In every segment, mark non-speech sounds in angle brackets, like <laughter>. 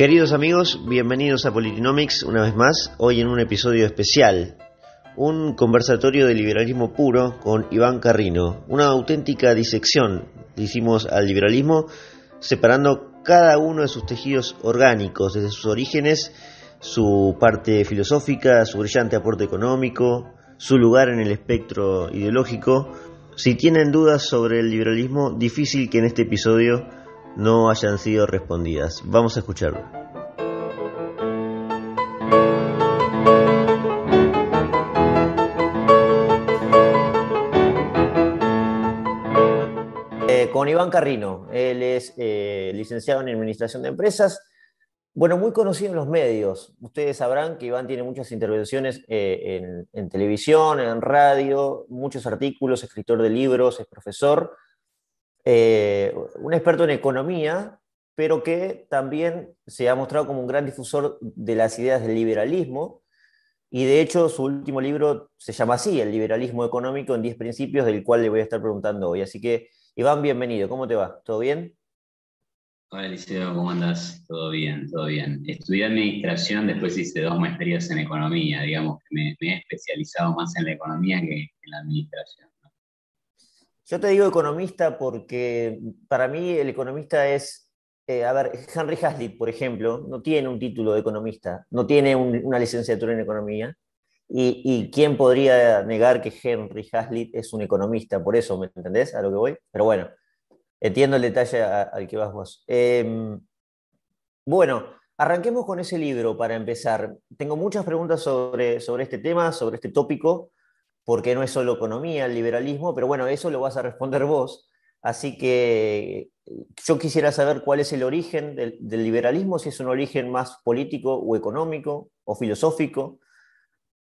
Queridos amigos, bienvenidos a Politinomics una vez más, hoy en un episodio especial, un conversatorio de liberalismo puro con Iván Carrino, una auténtica disección, hicimos al liberalismo, separando cada uno de sus tejidos orgánicos, desde sus orígenes, su parte filosófica, su brillante aporte económico, su lugar en el espectro ideológico. Si tienen dudas sobre el liberalismo, difícil que en este episodio no hayan sido respondidas. Vamos a escucharlo. Eh, con Iván Carrino, él es eh, licenciado en Administración de Empresas, bueno, muy conocido en los medios. Ustedes sabrán que Iván tiene muchas intervenciones eh, en, televisión, en radio, muchos artículos, escritor de libros, es profesor, un experto en economía, pero que también se ha mostrado como un gran difusor de las ideas del liberalismo. Y de hecho, su último libro se llama así, El liberalismo económico en 10 principios, del cual le voy a estar preguntando hoy. Así que Iván, bienvenido. ¿Cómo te va? ¿Todo bien? Hola Eliseo, ¿cómo andas? Todo bien, todo bien. Estudié administración, después hice dos maestrías en economía, digamos que me, he especializado más en la economía que en la administración. Yo te digo economista porque para mí el economista es, eh, a ver, Henry Hazlitt, por ejemplo, no tiene un título de economista, no tiene una licenciatura en economía, y, quién podría negar que Henry Hazlitt es un economista, por eso, ¿me entendés a lo que voy? Pero bueno, entiendo el detalle al que vas vos. Em, bueno, arranquemos con ese libro para empezar. Tengo muchas preguntas sobre, sobre este tema, sobre este tópico, porque no es solo economía, el liberalismo, pero bueno, eso lo vas a responder vos. Así que yo quisiera saber cuál es el origen del, liberalismo, si es un origen más político o económico o filosófico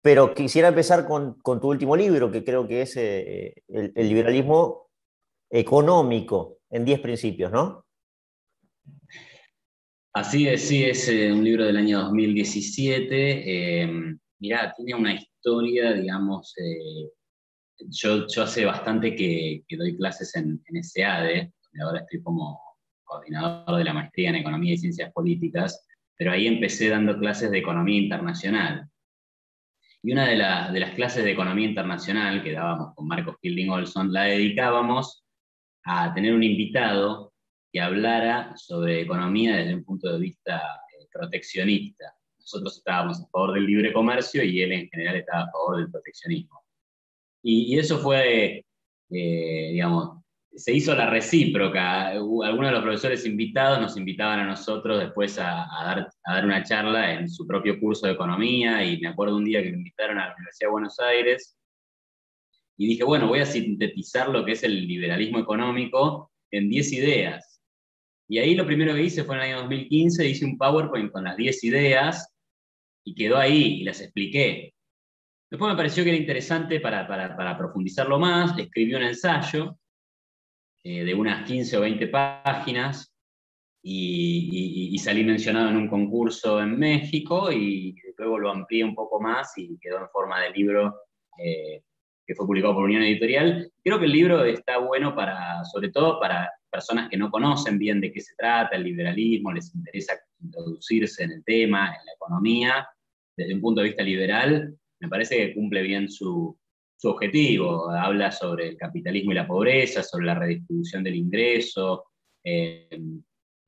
pero quisiera empezar con, tu último libro, que creo que es eh, el, liberalismo económico en 10 principios, ¿no? Así es, sí, es eh, un libro del año 2017. Eh, mirá, tiene una historia, digamos, yo, yo hace bastante que, doy clases en, en SEADE, donde ahora estoy como coordinador de la maestría en Economía y Ciencias Políticas, pero ahí empecé dando clases de Economía Internacional. Y una de, las clases de economía internacional que dábamos con Marcos Fielding Olson, la dedicábamos a tener un invitado que hablara sobre economía desde un punto de vista eh, proteccionista. Nosotros estábamos a favor del libre comercio y él en general estaba a favor del proteccionismo. Y, eso fue, eh, digamos, se hizo la recíproca. Algunos de los profesores invitados nos invitaban a nosotros después a, dar, a, dar, una charla en su propio curso de economía y me acuerdo un día que me invitaron a la Universidad de Buenos Aires y dije, bueno, voy a sintetizar lo que es el liberalismo económico en 10 ideas. Y ahí lo primero que hice fue en el año 2015, hice un PowerPoint con las 10 ideas y quedó ahí y las expliqué. Después me pareció que era interesante para, para, profundizarlo más, escribí un ensayo eh, de unas 15 o 20 páginas y, salí mencionado en un concurso en México y luego lo amplié un poco más y quedó en forma de libro eh, que fue publicado por Unión Editorial. Creo que el libro está bueno para, sobre todo para personas que no conocen bien de qué se trata el liberalismo, les interesa introducirse en el tema, en la economía, desde un punto de vista liberal, me parece que cumple bien su, objetivo. Habla sobre el capitalismo y la pobreza, sobre la redistribución del ingreso, eh,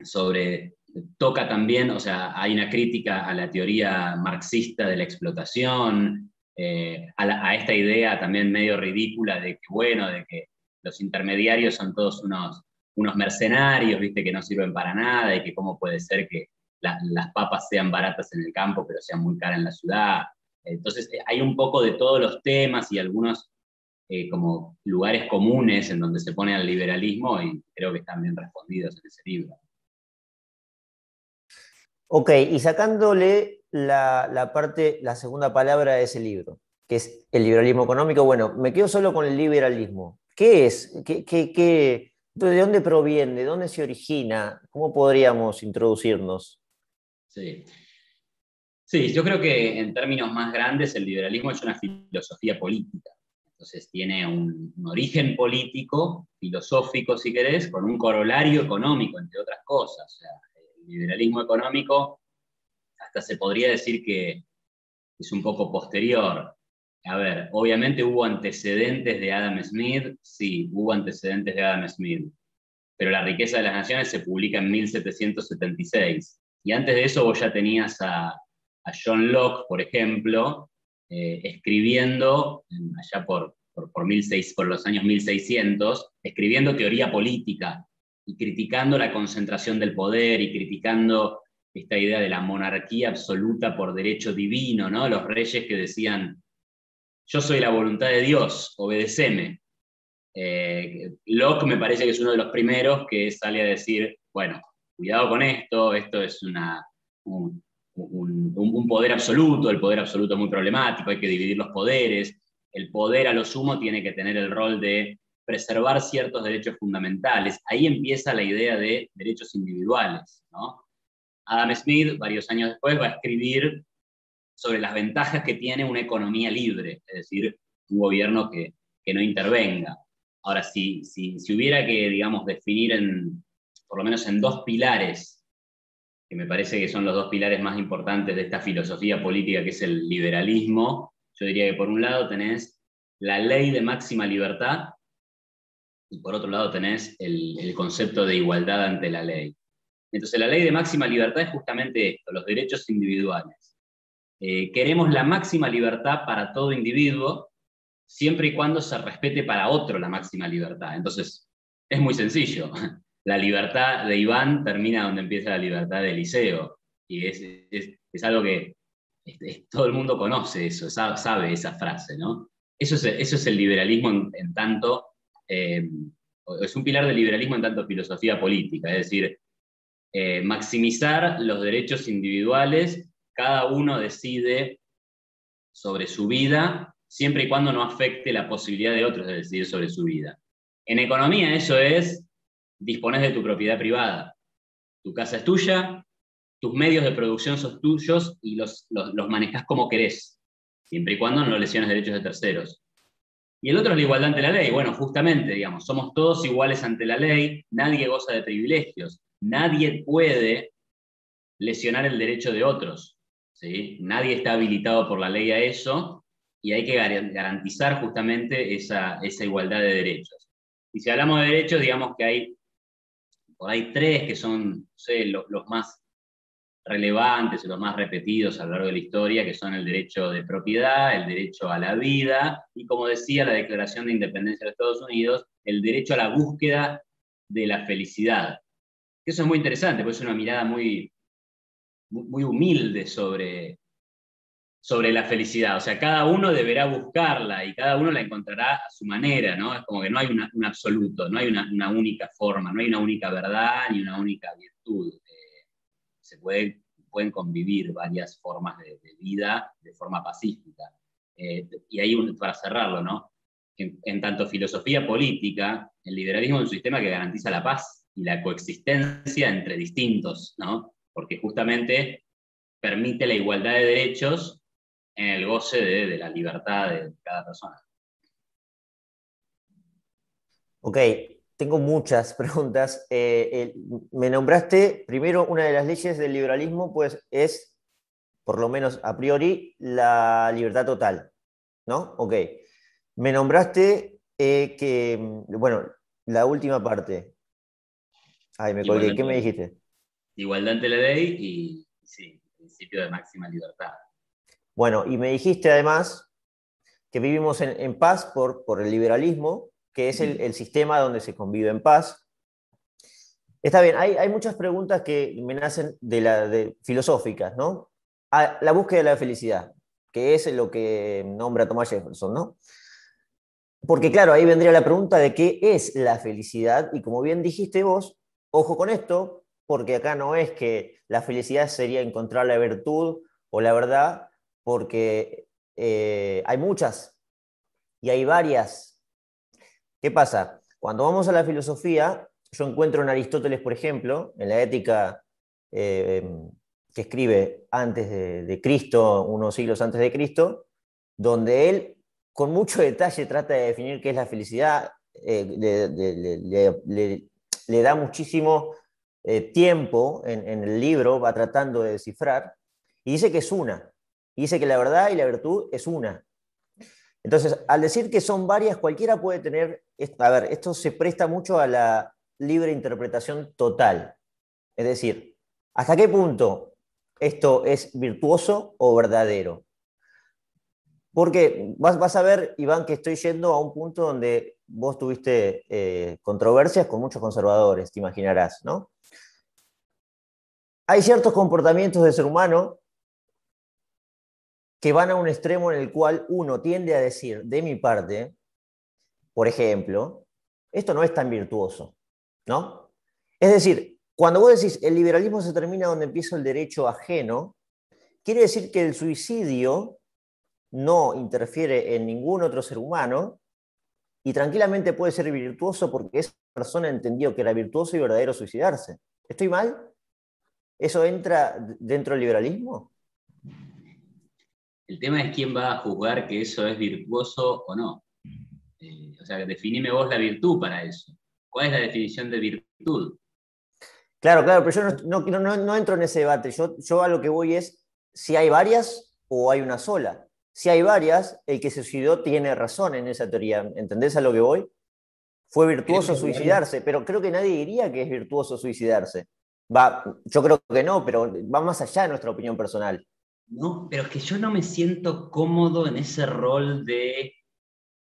sobre toca también, o sea, hay una crítica a la teoría marxista de la explotación, eh, a, esta idea también medio ridícula de que, bueno, de que los intermediarios son todos unos, unos mercenarios, viste, que no sirven para nada y que cómo puede ser que las papas sean baratas en el campo pero sean muy caras en la ciudad. Entonces eh, hay un poco de todos los temas y algunos eh, como lugares comunes en donde se pone al liberalismo y creo que están bien respondidos en ese libro. Ok, y sacándole la, parte, la segunda palabra de ese libro, que es el liberalismo económico, bueno, me quedo solo con el liberalismo. ¿Qué es? ¿Qué, qué, de dónde proviene? ¿De dónde se origina? ¿Cómo podríamos introducirnos? Sí. Sí, yo creo que en términos más grandes el liberalismo es una filosofía política. Entonces tiene un, origen político, filosófico si querés, con un corolario económico, entre otras cosas. el liberalismo económico hasta se podría decir que es un poco posterior. A ver, obviamente hubo antecedentes de Adam Smith, sí, hubo antecedentes de Adam Smith, pero La riqueza de las naciones se publica en 1776. Y antes de eso vos ya tenías a, John Locke, por ejemplo, eh, escribiendo, allá por, por, por, por los años 1600, escribiendo teoría política y criticando la concentración del poder y criticando esta idea de la monarquía absoluta por derecho divino, ¿no? Los reyes que decían, yo soy la voluntad de Dios, obedeceme. Eh, Locke me parece que es uno de los primeros que sale a decir, bueno, cuidado con esto, esto es una, un, poder absoluto, el poder absoluto es muy problemático, hay que dividir los poderes, el poder a lo sumo tiene que tener el rol de preservar ciertos derechos fundamentales. Ahí empieza la idea de derechos individuales. Adam Smith, varios años después, va a escribir sobre las ventajas que tiene una economía libre, es decir, un gobierno que, no intervenga. Ahora, si, si, si, hubiera que, digamos, definir en, por lo menos en dos pilares, que me parece que son los dos pilares más importantes de esta filosofía política que es el liberalismo, yo diría que por un lado tenés la ley de máxima libertad y por otro lado tenés el, concepto de igualdad ante la ley. Entonces la ley de máxima libertad es justamente esto, los derechos individuales. Eh, queremos la máxima libertad para todo individuo, siempre y cuando se respete para otro la máxima libertad. Entonces, es muy sencillo. La libertad de Iván termina donde empieza la libertad de Eliseo. Y es, es, algo que todo el mundo conoce eso, sabe, esa frase, ¿no? Eso es, eso es el liberalismo en, tanto, eh, es un pilar del liberalismo en tanto filosofía política, es decir, eh, maximizar los derechos individuales, cada uno decide sobre su vida, siempre y cuando no afecte la posibilidad de otros de decidir sobre su vida. En economía eso es, dispones de tu propiedad privada. Tu casa es tuya, tus medios de producción son tuyos y los, los, manejas como querés, siempre y cuando no lesiones derechos de terceros. Y el otro es la igualdad ante la ley. Bueno, justamente, digamos, somos todos iguales ante la ley, nadie goza de privilegios. Nadie puede lesionar el derecho de otros. ¿sí? Nadie está habilitado por la ley a eso y hay que garantizar justamente esa, igualdad de derechos. Y si hablamos de derechos, digamos que hay, hay tres que son los, más relevantes y los más repetidos a lo largo de la historia, que son el derecho de propiedad, el derecho a la vida y, como decía la Declaración de Independencia de Estados Unidos, el derecho a la búsqueda de la felicidad. Eso es muy interesante, porque es una mirada muy, muy, humilde sobre, sobre la felicidad. O sea, cada uno deberá buscarla y cada uno la encontrará a su manera, ¿no? Es como que no hay un absoluto, no hay una, única forma, no hay una única verdad ni una única virtud. Eh, se puede, pueden convivir varias formas de, vida de forma pacífica. Eh, y ahí, para cerrarlo, ¿no? En, en, tanto filosofía política, el liberalismo es un sistema que garantiza la paz y la coexistencia entre distintos, ¿no? Porque justamente permite la igualdad de derechos en el goce de, la libertad de cada persona. Ok, tengo muchas <laughs> preguntas. Eh, me nombraste, primero, una de las leyes del liberalismo, pues es, por lo menos a priori, la libertad total, ¿no? Ok. Me nombraste eh, que, bueno, la última parte, Ay, me colgué. ¿Qué me dijiste? Igualdad ante la ley y, sí, principio de máxima libertad. Bueno, y me dijiste además que vivimos en, paz por, por, el liberalismo, que es el, sistema donde se convive en paz. Está bien, hay, hay muchas preguntas que me nacen de la, de, filosóficas, ¿no? Ah, la búsqueda de la felicidad, que es lo que nombra Thomas Jefferson, ¿no? Porque claro, ahí vendría la pregunta de qué es la felicidad, y como bien dijiste vos, Ojo con esto, porque acá no es que la felicidad sería encontrar la virtud o la verdad, porque eh, hay muchas y hay varias. ¿Qué pasa? Cuando vamos a la filosofía, yo encuentro en Aristóteles, por ejemplo, en la ética eh, que escribe antes de, Cristo, unos siglos antes de Cristo, donde él con mucho detalle trata de definir qué es la felicidad, eh, le, da muchísimo tiempo en, en, el libro va tratando de descifrar y dice que es una. Y dice que la verdad y la virtud es una. Entonces, al decir que son varias, cualquiera puede tener, a ver, esto se presta mucho a la libre interpretación total. Es decir, ¿hasta qué punto esto es virtuoso o verdadero? Porque vas, a ver, Iván, que estoy yendo a un punto donde vos tuviste eh, controversias con muchos conservadores, te imaginarás, ¿no? Hay ciertos comportamientos del ser humano que van a un extremo en el cual uno tiende a decir, de mi parte, por ejemplo, esto no es tan virtuoso, ¿no? Es decir, cuando vos decís el liberalismo se termina donde empieza el derecho ajeno, quiere decir que el suicidio no interfiere en ningún otro ser humano y tranquilamente puede ser virtuoso porque esa persona entendió que era virtuoso y verdadero suicidarse. ¿Estoy mal? ¿Eso entra dentro del liberalismo? El tema es quién va a juzgar que eso es virtuoso o no. Eh, o sea, definime vos la virtud para eso. ¿Cuál es la definición de virtud? Claro, claro, pero yo no, entro en ese debate. Yo, yo a lo que voy es si hay varias o hay una sola. Si hay varias, el que se suicidó tiene razón en esa teoría. ¿Entendés a lo que voy? Fue virtuoso suicidarse, pero creo que nadie diría que es virtuoso suicidarse. Va, yo creo que no, pero va más allá de nuestra opinión personal. No, pero es que yo no me siento cómodo en ese rol de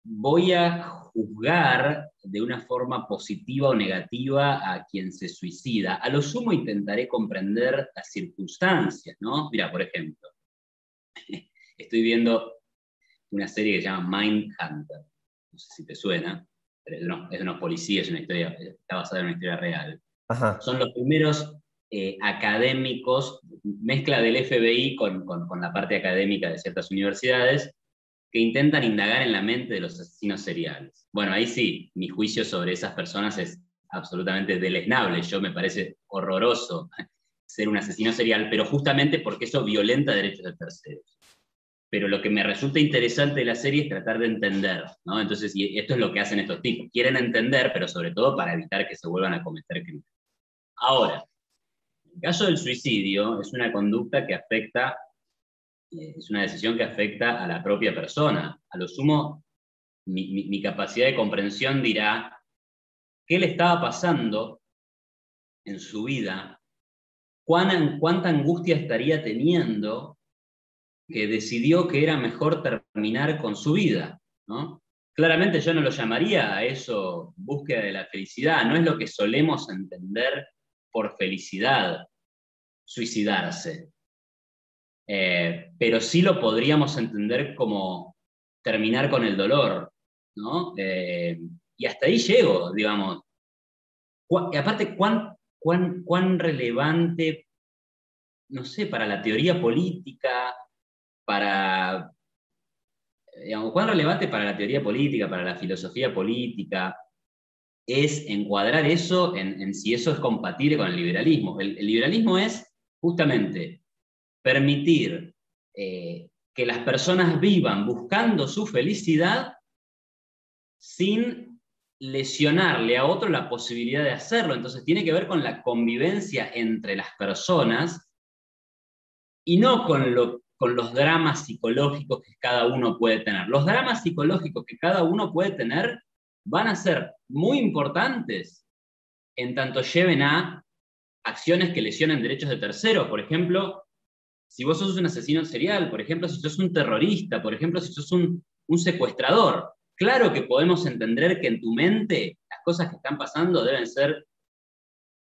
voy a juzgar de una forma positiva o negativa a quien se suicida. A lo sumo intentaré comprender las circunstancias, ¿no? Mira, por ejemplo, <laughs> estoy viendo una serie que se llama Mindhunter. No sé si te suena, pero es de unos, es unos policías, una historia, está basada en una historia real. Son los primeros eh, académicos, mezcla del FBI con, la parte académica de ciertas universidades, que intentan indagar en la mente de los asesinos seriales. Bueno, ahí sí, mi juicio sobre esas personas es absolutamente deleznable. Yo me parece horroroso ser un asesino serial, pero justamente porque eso violenta derechos de terceros. Pero lo que me resulta interesante de la serie es tratar de entender, ¿no? Entonces, y esto es lo que hacen estos tipos. Quieren entender, pero sobre todo para evitar que se vuelvan a cometer crímenes. Ahora, el caso del suicidio es una conducta que afecta, eh, es una decisión que afecta a la propia persona. A lo sumo, mi, capacidad de comprensión dirá qué le estaba pasando en su vida, cuánta angustia estaría teniendo que decidió que era mejor terminar con su vida. Claramente yo no lo llamaría a eso búsqueda de la felicidad, no es lo que solemos entender por felicidad suicidarse. Eh, pero sí lo podríamos entender como terminar con el dolor, ¿no? Eh, y hasta ahí llego, digamos. Aparte, ¿cuán, cuán, cuán relevante, no sé, para la teoría política, para, cuán relevante para la teoría política, para la filosofía política, es encuadrar eso en, si eso es compatible con el liberalismo. El, liberalismo es justamente permitir eh, que las personas vivan buscando su felicidad sin lesionarle a otro la posibilidad de hacerlo. Entonces tiene que ver con la convivencia entre las personas y no con, lo, con los dramas psicológicos que cada uno puede tener. Los dramas psicológicos que cada uno puede tener van a ser muy importantes en tanto lleven a acciones que lesionen derechos de terceros. Por ejemplo, si vos sos un asesino serial, por ejemplo, si sos un terrorista, por ejemplo, si sos un, secuestrador, claro que podemos entender que en tu mente las cosas que están pasando deben ser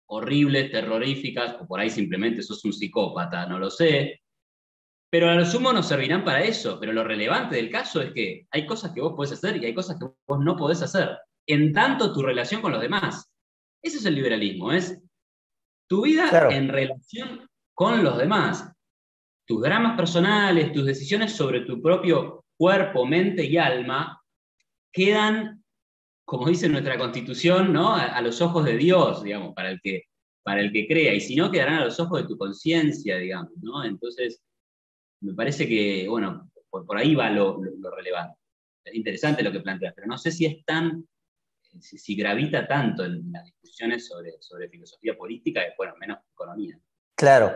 horribles, terroríficas, o por ahí simplemente sos un psicópata, no lo sé, pero a lo sumo nos servirán para eso, pero lo relevante del caso es que hay cosas que vos podés hacer y hay cosas que vos no podés hacer, en tanto tu relación con los demás. Ese es el liberalismo, es tu vida en relación con los demás. Tus dramas personales, tus decisiones sobre tu propio cuerpo, mente y alma quedan, como dice nuestra constitución, ¿no? a, los ojos de Dios, digamos, para el, que, para el que crea, y si no, quedarán a los ojos de tu conciencia, digamos. ¿no? Entonces, me parece que, bueno, por, ahí va lo, relevante. Es interesante lo que planteas, pero no sé si es tan si, gravita tanto en las discusiones sobre, sobre filosofía política, bueno, menos economía. Claro,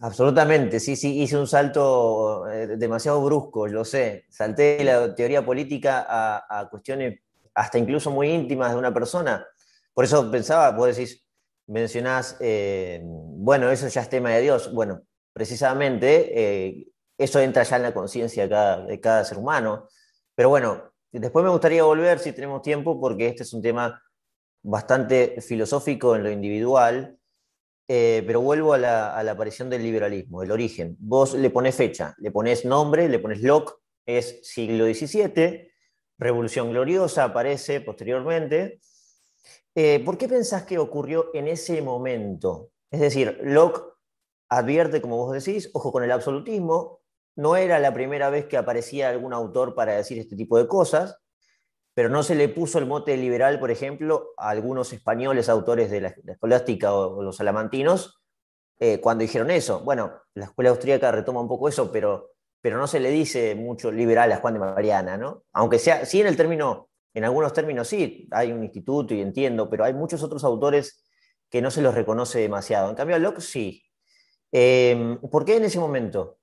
absolutamente. Sí, sí, hice un salto eh, demasiado brusco, lo sé. Salté de la teoría política a, cuestiones hasta incluso muy íntimas de una persona. Por eso pensaba, vos decís, mencionás, eh, bueno, eso ya es tema de Dios. Bueno, precisamente eh, eso entra ya en la conciencia de, cada ser humano. Pero bueno, después me gustaría volver, si tenemos tiempo, porque este es un tema bastante filosófico en lo individual eh, pero vuelvo a la, aparición del liberalismo, el origen. Vos le pones fecha, le pones nombre, le pones Locke, es siglo XVII, Revolución Gloriosa aparece posteriormente. Eh, ¿Por qué pensás que ocurrió en ese momento? Es decir, Locke advierte, como vos decís, ojo con el absolutismo, no era la primera vez que aparecía algún autor para decir este tipo de cosas, pero no se le puso el mote liberal, por ejemplo, a algunos españoles autores de la, escolástica o, los salamantinos eh, cuando dijeron eso. Bueno, la escuela austríaca retoma un poco eso, pero, pero no se le dice mucho liberal a Juan de Mariana, ¿no? Aunque sea, sí en el término, en algunos términos sí, hay un instituto y entiendo, pero hay muchos otros autores que no se los reconoce demasiado. En cambio, a Locke sí. Eh, ¿Por qué en ese momento?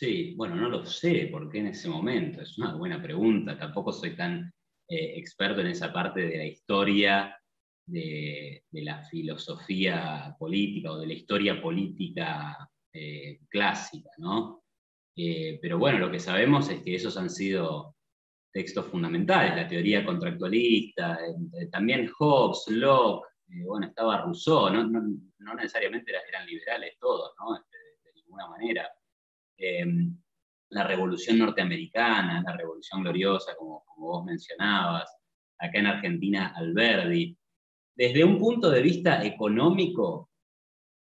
Sí, bueno, no lo sé, por qué en ese momento, es una buena pregunta, tampoco soy tan eh, experto en esa parte de la historia de, la filosofía política o de la historia política eh, clásica, ¿no? Eh, pero bueno, lo que sabemos es que esos han sido textos fundamentales, la teoría contractualista, también Hobbes, Locke, bueno, estaba Rousseau, no, necesariamente eran liberales todos, ¿no? de ninguna manera Em, la revolución norteamericana, la revolución gloriosa, como, vos mencionabas, acá en Argentina Alberdi. Desde un punto de vista económico,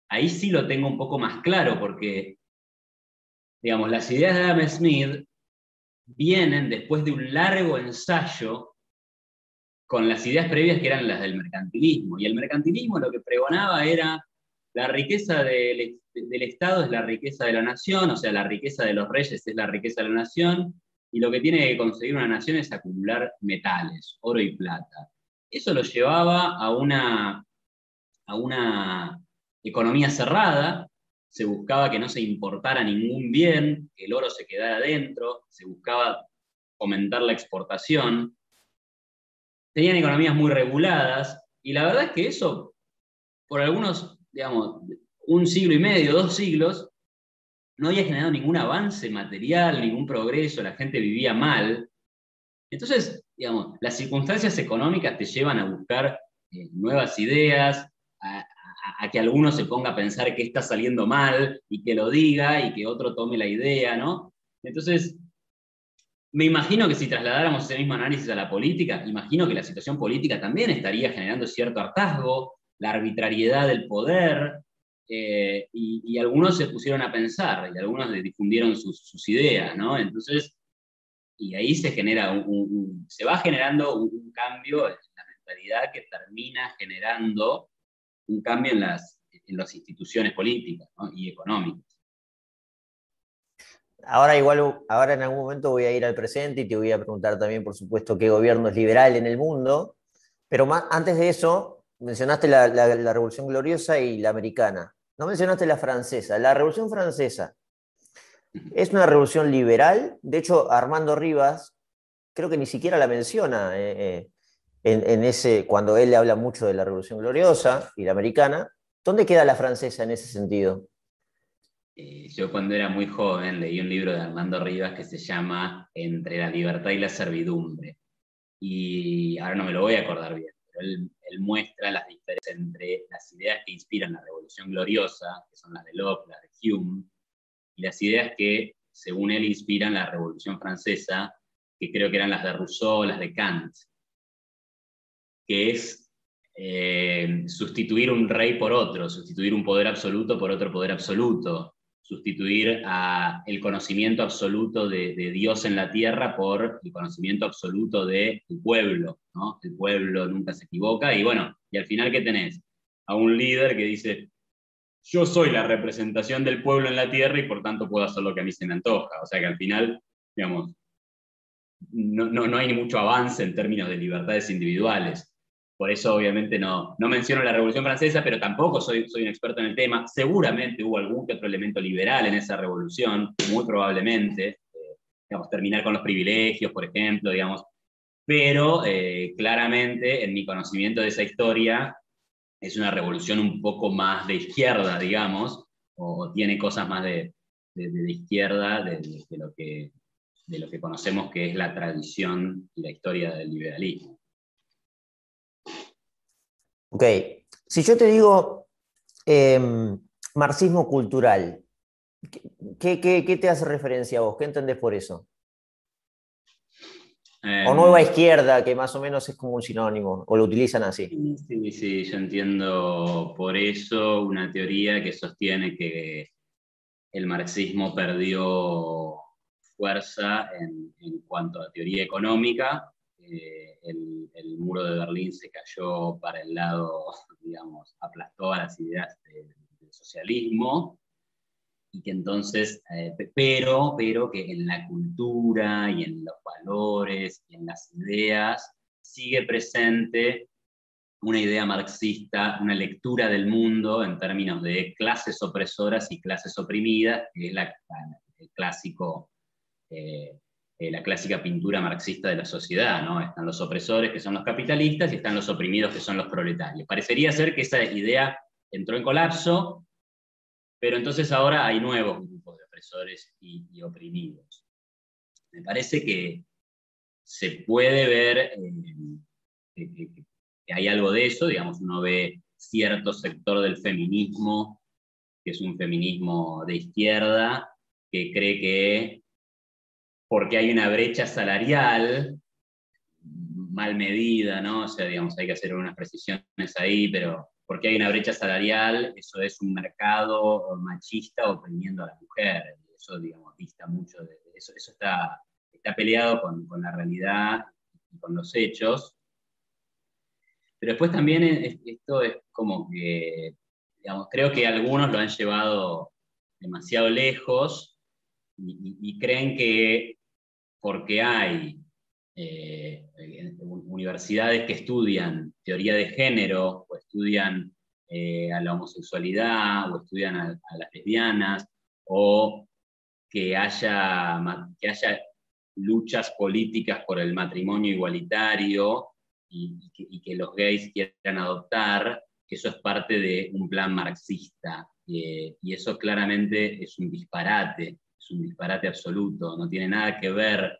ahí sí lo tengo un poco más claro, porque, digamos, las ideas de Adam Smith vienen después de un largo ensayo con las ideas previas que eran las del mercantilismo. Y el mercantilismo lo que pregonaba era la riqueza del, Estado es la riqueza de la nación, o sea, la riqueza de los reyes es la riqueza de la nación, y lo que tiene que conseguir una nación es acumular metales, oro y plata. Eso lo llevaba a una, a una economía cerrada, se buscaba que no se importara ningún bien, que el oro se quedara adentro, se buscaba fomentar la exportación. Tenían economías muy reguladas, y la verdad es que eso, por algunos digamos, un siglo y medio, dos siglos, no había generado ningún avance material, ningún progreso, la gente vivía mal. Entonces, digamos, las circunstancias económicas te llevan a buscar eh, nuevas ideas, a, que alguno se ponga a pensar que está saliendo mal y que lo diga y que otro tome la idea, ¿no? Entonces, me imagino que si trasladáramos ese mismo análisis a la política, imagino que la situación política también estaría generando cierto hartazgo, la arbitrariedad del poder, eh, y, algunos se pusieron a pensar, y algunos difundieron sus, ideas, ¿no? Entonces, y ahí se genera un, se va generando un, cambio en la mentalidad que termina generando un cambio en las, en las instituciones políticas y económicas. Ahora igual, ahora en algún momento voy a ir al presente y te voy a preguntar también, por supuesto, qué gobierno es liberal en el mundo, pero antes de eso, mencionaste la, Revolución Gloriosa y la americana. No mencionaste la francesa. La Revolución Francesa es una revolución liberal. De hecho, Armando Rivas creo que ni siquiera la menciona eh, eh, en, ese, cuando él habla mucho de la Revolución Gloriosa y la americana. ¿Dónde queda la francesa en ese sentido? Eh, yo cuando era muy joven leí un libro de Armando Rivas que se llama Entre la libertad y la servidumbre. Y ahora no me lo voy a acordar bien él, muestra las diferencias entre las ideas que inspiran la Revolución Gloriosa, que son las de Locke, las de Hume, y las ideas que, según él, inspiran la Revolución Francesa, que creo que eran las de Rousseau, las de Kant, que es eh, sustituir un rey por otro, sustituir un poder absoluto por otro poder absoluto, sustituir a el conocimiento absoluto de, Dios en la tierra por el conocimiento absoluto del pueblo, ¿no? El pueblo nunca se equivoca y bueno, y al final ¿qué tenés? A un líder que dice, yo soy la representación del pueblo en la tierra y por tanto puedo hacer lo que a mí se me antoja. O sea que al final, digamos, no, no, hay mucho avance en términos de libertades individuales. Por eso, obviamente, no, no menciono la Revolución Francesa, pero tampoco soy, soy un experto en el tema. Seguramente hubo algún que otro elemento liberal en esa revolución, muy probablemente. Eh, digamos, terminar con los privilegios, por ejemplo, digamos. Pero eh, claramente, en mi conocimiento de esa historia, es una revolución un poco más de izquierda, digamos, o, tiene cosas más de, de, izquierda de, lo que, de lo que conocemos que es la tradición y la historia del liberalismo. Ok, si yo te digo em, marxismo cultural, ¿qué, qué, te hace referencia a vos? ¿Qué entendés por eso? o nueva em, izquierda, que más o menos es como un sinónimo, o lo utilizan así. Sí, sí, yo entiendo por eso una teoría que sostiene que el marxismo perdió fuerza en, cuanto a teoría económica. Eh, el, muro de Berlín se cayó para el lado, <laughs> digamos, aplastó a las ideas del socialismo y que entonces, eh, pero, pero que en la cultura y en los valores y en las ideas sigue presente una idea marxista, una lectura del mundo en términos de clases opresoras y clases oprimidas, que es la, el clásico, eh, eh, la clásica pintura marxista de la sociedad. ¿no? Están los opresores, que son los capitalistas, y están los oprimidos, que son los proletarios. Parecería ser que esa idea entró en colapso, pero entonces ahora hay nuevos grupos de opresores y, oprimidos. Me parece que se puede ver eh, que hay algo de eso, digamos, uno ve cierto sector del feminismo, que es un feminismo de izquierda, que cree que porque hay una brecha salarial mal medida, ¿no? O sea, digamos, hay que hacer unas precisiones ahí, pero porque hay una brecha salarial, eso es un mercado machista oprimiendo a la mujer. Eso, digamos, dista mucho eso. Eso está, está peleado con, con la realidad y con los hechos. Pero después también esto es como que, digamos, creo que algunos lo han llevado demasiado lejos y, creen que porque hay eh, universidades que estudian teoría de género o estudian eh, a la homosexualidad o estudian a, las lesbianas o que haya, que haya luchas políticas por el matrimonio igualitario y, que, los gays quieran adoptar, que eso es parte de un plan marxista. Eh, y eso claramente es un disparate, es un disparate absoluto, no tiene nada que ver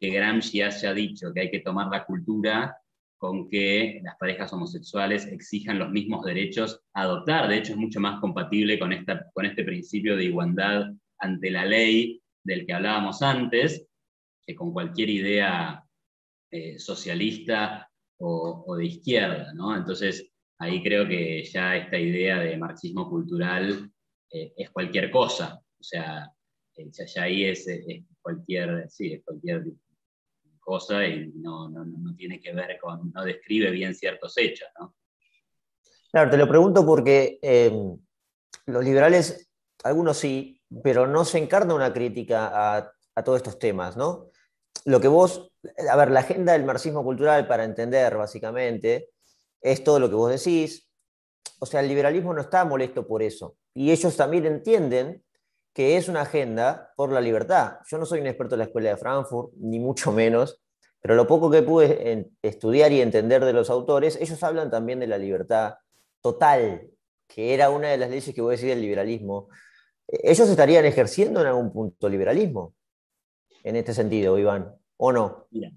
que Gramsci haya dicho que hay que tomar la cultura con que las parejas homosexuales exijan los mismos derechos a adoptar. De hecho, es mucho más compatible con, esta, con este principio de igualdad ante la ley del que hablábamos antes, que con cualquier idea eh, socialista o, de izquierda, ¿no? Entonces, ahí creo que ya esta idea de marxismo cultural eh, es cualquier cosa, o sea, eh, ya, ahí es, cualquier, sí, es cualquier cosa y no, no, no, tiene que ver con, no describe bien ciertos hechos, ¿no? Claro, te lo pregunto porque em, los liberales, algunos sí, pero no se encarna una crítica a, a todos estos temas, ¿no? lo que vos, a ver, la agenda del marxismo cultural, para entender básicamente, es todo lo que vos decís. O sea, el liberalismo no está molesto por eso. Y ellos también entienden que es una agenda por la libertad. Yo no soy un experto en la escuela de Frankfurt, ni mucho menos, pero lo poco que pude estudiar y entender de los autores, ellos hablan también de la libertad total, que era una de las leyes que voy a decir del liberalismo. Ellos estarían ejerciendo en algún punto liberalismo en este sentido, Iván, ¿o no? Mira,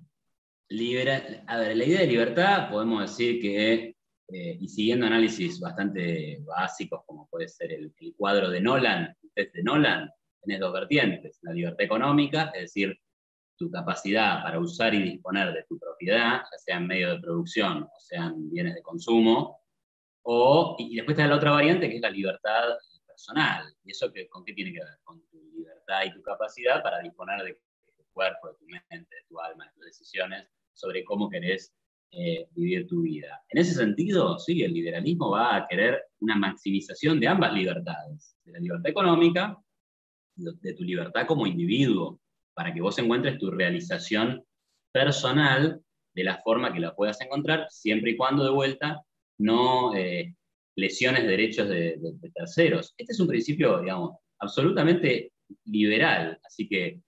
a ver, la idea de libertad podemos decir que, eh, y siguiendo análisis bastante básicos, como puede ser el, cuadro de Nolan, test de Nolan, tenés dos vertientes, la libertad económica, es decir, tu capacidad para usar y disponer de tu propiedad, ya sean medios de producción o sean bienes de consumo, o, y después está la otra variante que es la libertad personal. ¿Y eso con qué tiene que ver? Con tu libertad y tu capacidad para disponer de cuerpo, de tu mente, de tu alma, de tus decisiones sobre cómo querés eh, vivir tu vida. En ese sentido, sí, el liberalismo va a querer una maximización de ambas libertades, de la libertad económica de tu libertad como individuo. para que vos encuentres tu realización personal de la forma que la puedas encontrar, siempre y cuando de vuelta no eh, lesiones derechos de, terceros. Este es un principio, digamos, absolutamente liberal. Así que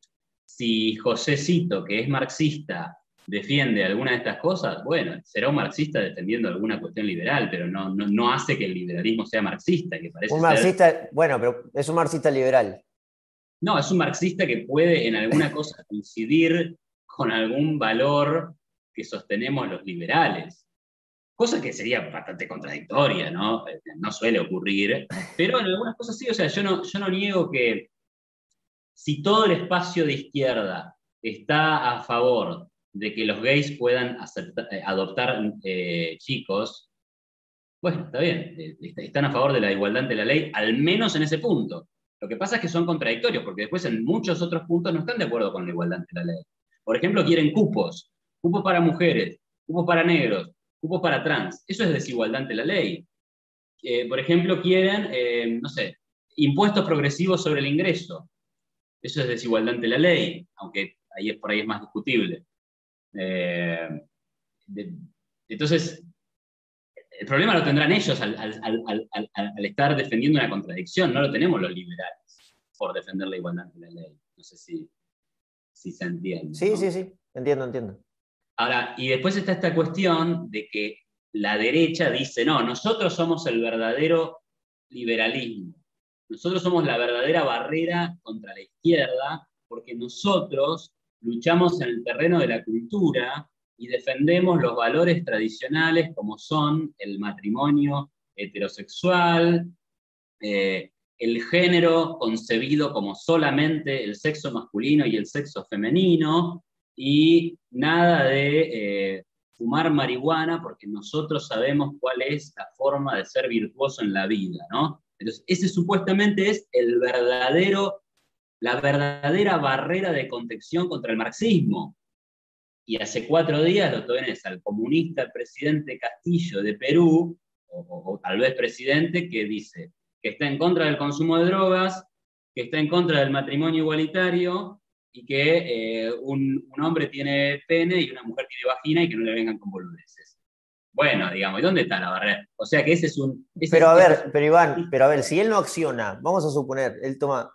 si José Cito, que es marxista, defiende alguna de estas cosas, bueno, será un marxista defendiendo alguna cuestión liberal, pero no, no, hace que el liberalismo sea marxista, que parece Un marxista, bueno, pero es un marxista liberal. No, es un marxista que puede en alguna cosa <laughs> coincidir con algún valor que sostenemos los liberales. Cosa que sería bastante contradictoria, ¿no? Eh, no suele ocurrir, pero en algunas cosas sí, o sea, yo no, yo no niego que si todo el espacio de izquierda está a favor de que los gays puedan eh, adoptar eh, chicos, bueno, está bien, están a favor de la igualdad ante la ley, al menos en ese punto. Lo que pasa es que son contradictorios, porque después en muchos otros puntos no están de acuerdo con la igualdad ante la ley. Por ejemplo, quieren cupos, cupos para mujeres, cupos para negros, cupos para trans. Eso es desigualdad ante la ley. por ejemplo, quieren, eh, no sé, impuestos progresivos sobre el ingreso. Eso es desigualdad ante la ley, aunque ahí es, por ahí es más discutible. Eh, entonces, el problema lo tendrán ellos al, al, estar defendiendo una contradicción, no lo tenemos los liberales por defender la igualdad ante la ley. No sé si, si se entiende. Sí, sí, sí, entiendo, entiendo. Ahora, y después está esta cuestión de que la derecha dice, no, nosotros somos el verdadero liberalismo, nosotros somos la verdadera barrera contra la izquierda, porque nosotros luchamos en el terreno de la cultura y defendemos los valores tradicionales como son el matrimonio heterosexual, eh, el género concebido como solamente el sexo masculino y el sexo femenino, y nada de eh, fumar marihuana porque nosotros sabemos cuál es la forma de ser virtuoso en la vida, ¿no? Entonces, ese supuestamente es el verdadero, la verdadera barrera de contención contra el marxismo. Y hace cuatro días lo tenés al comunista presidente Castillo de Perú, o tal vez presidente, que dice, que está en contra del consumo de drogas, que está en contra del matrimonio igualitario y que eh, un, hombre tiene pene y una mujer tiene vagina y que no le vengan con boludeces. Bueno, digamos, ¿y dónde está la barrera? O sea que ese es un... pero a ver, pero Iván, pero a ver, si él no acciona, vamos a suponer, él toma,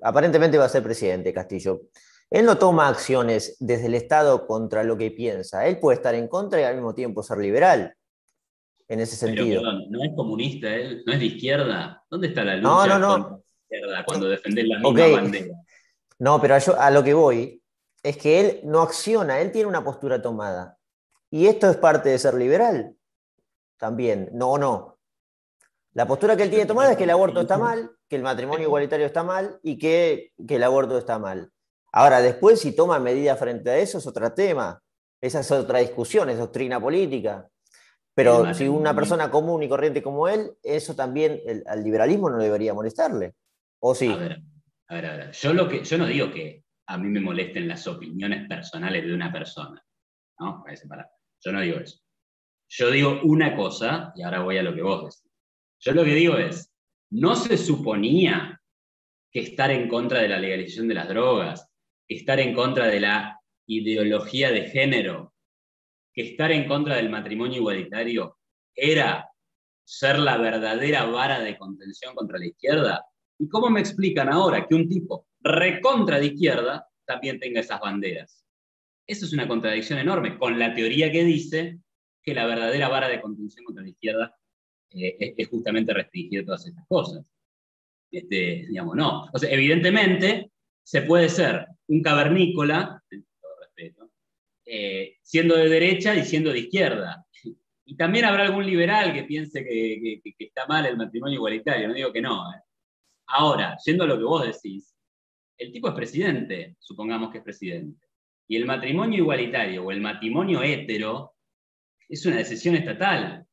aparentemente va a ser presidente Castillo, él no toma acciones desde el Estado contra lo que piensa, él puede estar en contra y al mismo tiempo ser liberal en ese sentido. no es comunista, él no es de izquierda. ¿Dónde está la lucha no, no, izquierda cuando defendés la misma bandera? No, pero a, lo que voy es que él no acciona, él tiene una postura tomada. Y esto es parte de ser liberal también, no o no. La postura que él tiene tomada es que el aborto está mal, que el matrimonio igualitario está mal y que, que el aborto está mal. Ahora, después, si toma medidas frente a eso, es otro tema. Esa es otra discusión, es doctrina política. Pero si una persona común y corriente como él, eso también al liberalismo no debería molestarle. ¿O sí? A ver, a ver, a ver. Yo, lo que, yo no digo que a mí me molesten las opiniones personales de una persona. ¿no? Yo no digo eso. Yo digo una cosa, y ahora voy a lo que vos decís. Yo lo que digo es, no se suponía que estar en contra de la legalización de las drogas, estar en contra de la ideología de género, que estar en contra del matrimonio igualitario era ser la verdadera vara de contención contra la izquierda? ¿Y cómo me explican ahora que un tipo recontra de izquierda también tenga esas banderas? Eso es una contradicción enorme con la teoría que dice que la verdadera vara de contención contra la izquierda eh, es, justamente restringir todas estas cosas. Este, no. O sea, evidentemente se puede ser un cavernícola, eh, siendo de derecha y siendo de izquierda. Y también habrá algún liberal que piense que, está mal el matrimonio igualitario, no digo que no. ¿eh? Ahora, siendo lo que vos decís, el tipo es presidente, supongamos que es presidente. Y el matrimonio igualitario o el matrimonio hetero es una decisión estatal.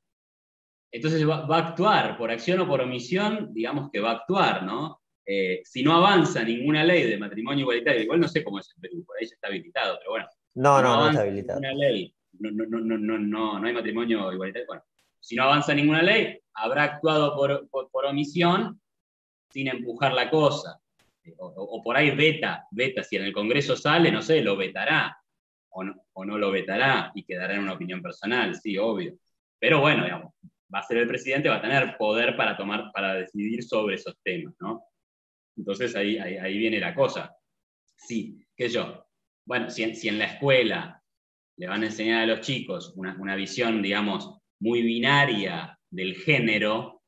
Entonces va, a actuar, por acción o por omisión, digamos que va a actuar, ¿no? Eh, si no avanza ninguna ley de matrimonio igualitario, igual no sé cómo es en Perú, por ahí ya está habilitado, pero bueno, no, no, no, está habilitado. Una ley, no, no, no, no, no, no hay matrimonio igualitario. Bueno, si no avanza ninguna ley, habrá actuado por, por, omisión sin empujar la cosa. o, por ahí veta, veta, si en el Congreso sale, no sé, lo vetará o no, o no lo vetará y quedará en una opinión personal, sí, obvio. Pero bueno, digamos, va a ser el presidente, va a tener poder para, tomar, para decidir sobre esos temas, ¿no? Entonces ahí, ahí, viene la cosa. Sí, qué yo. Bueno, si, si, en la escuela le van a enseñar a los chicos una, una visión, digamos, muy binaria del género,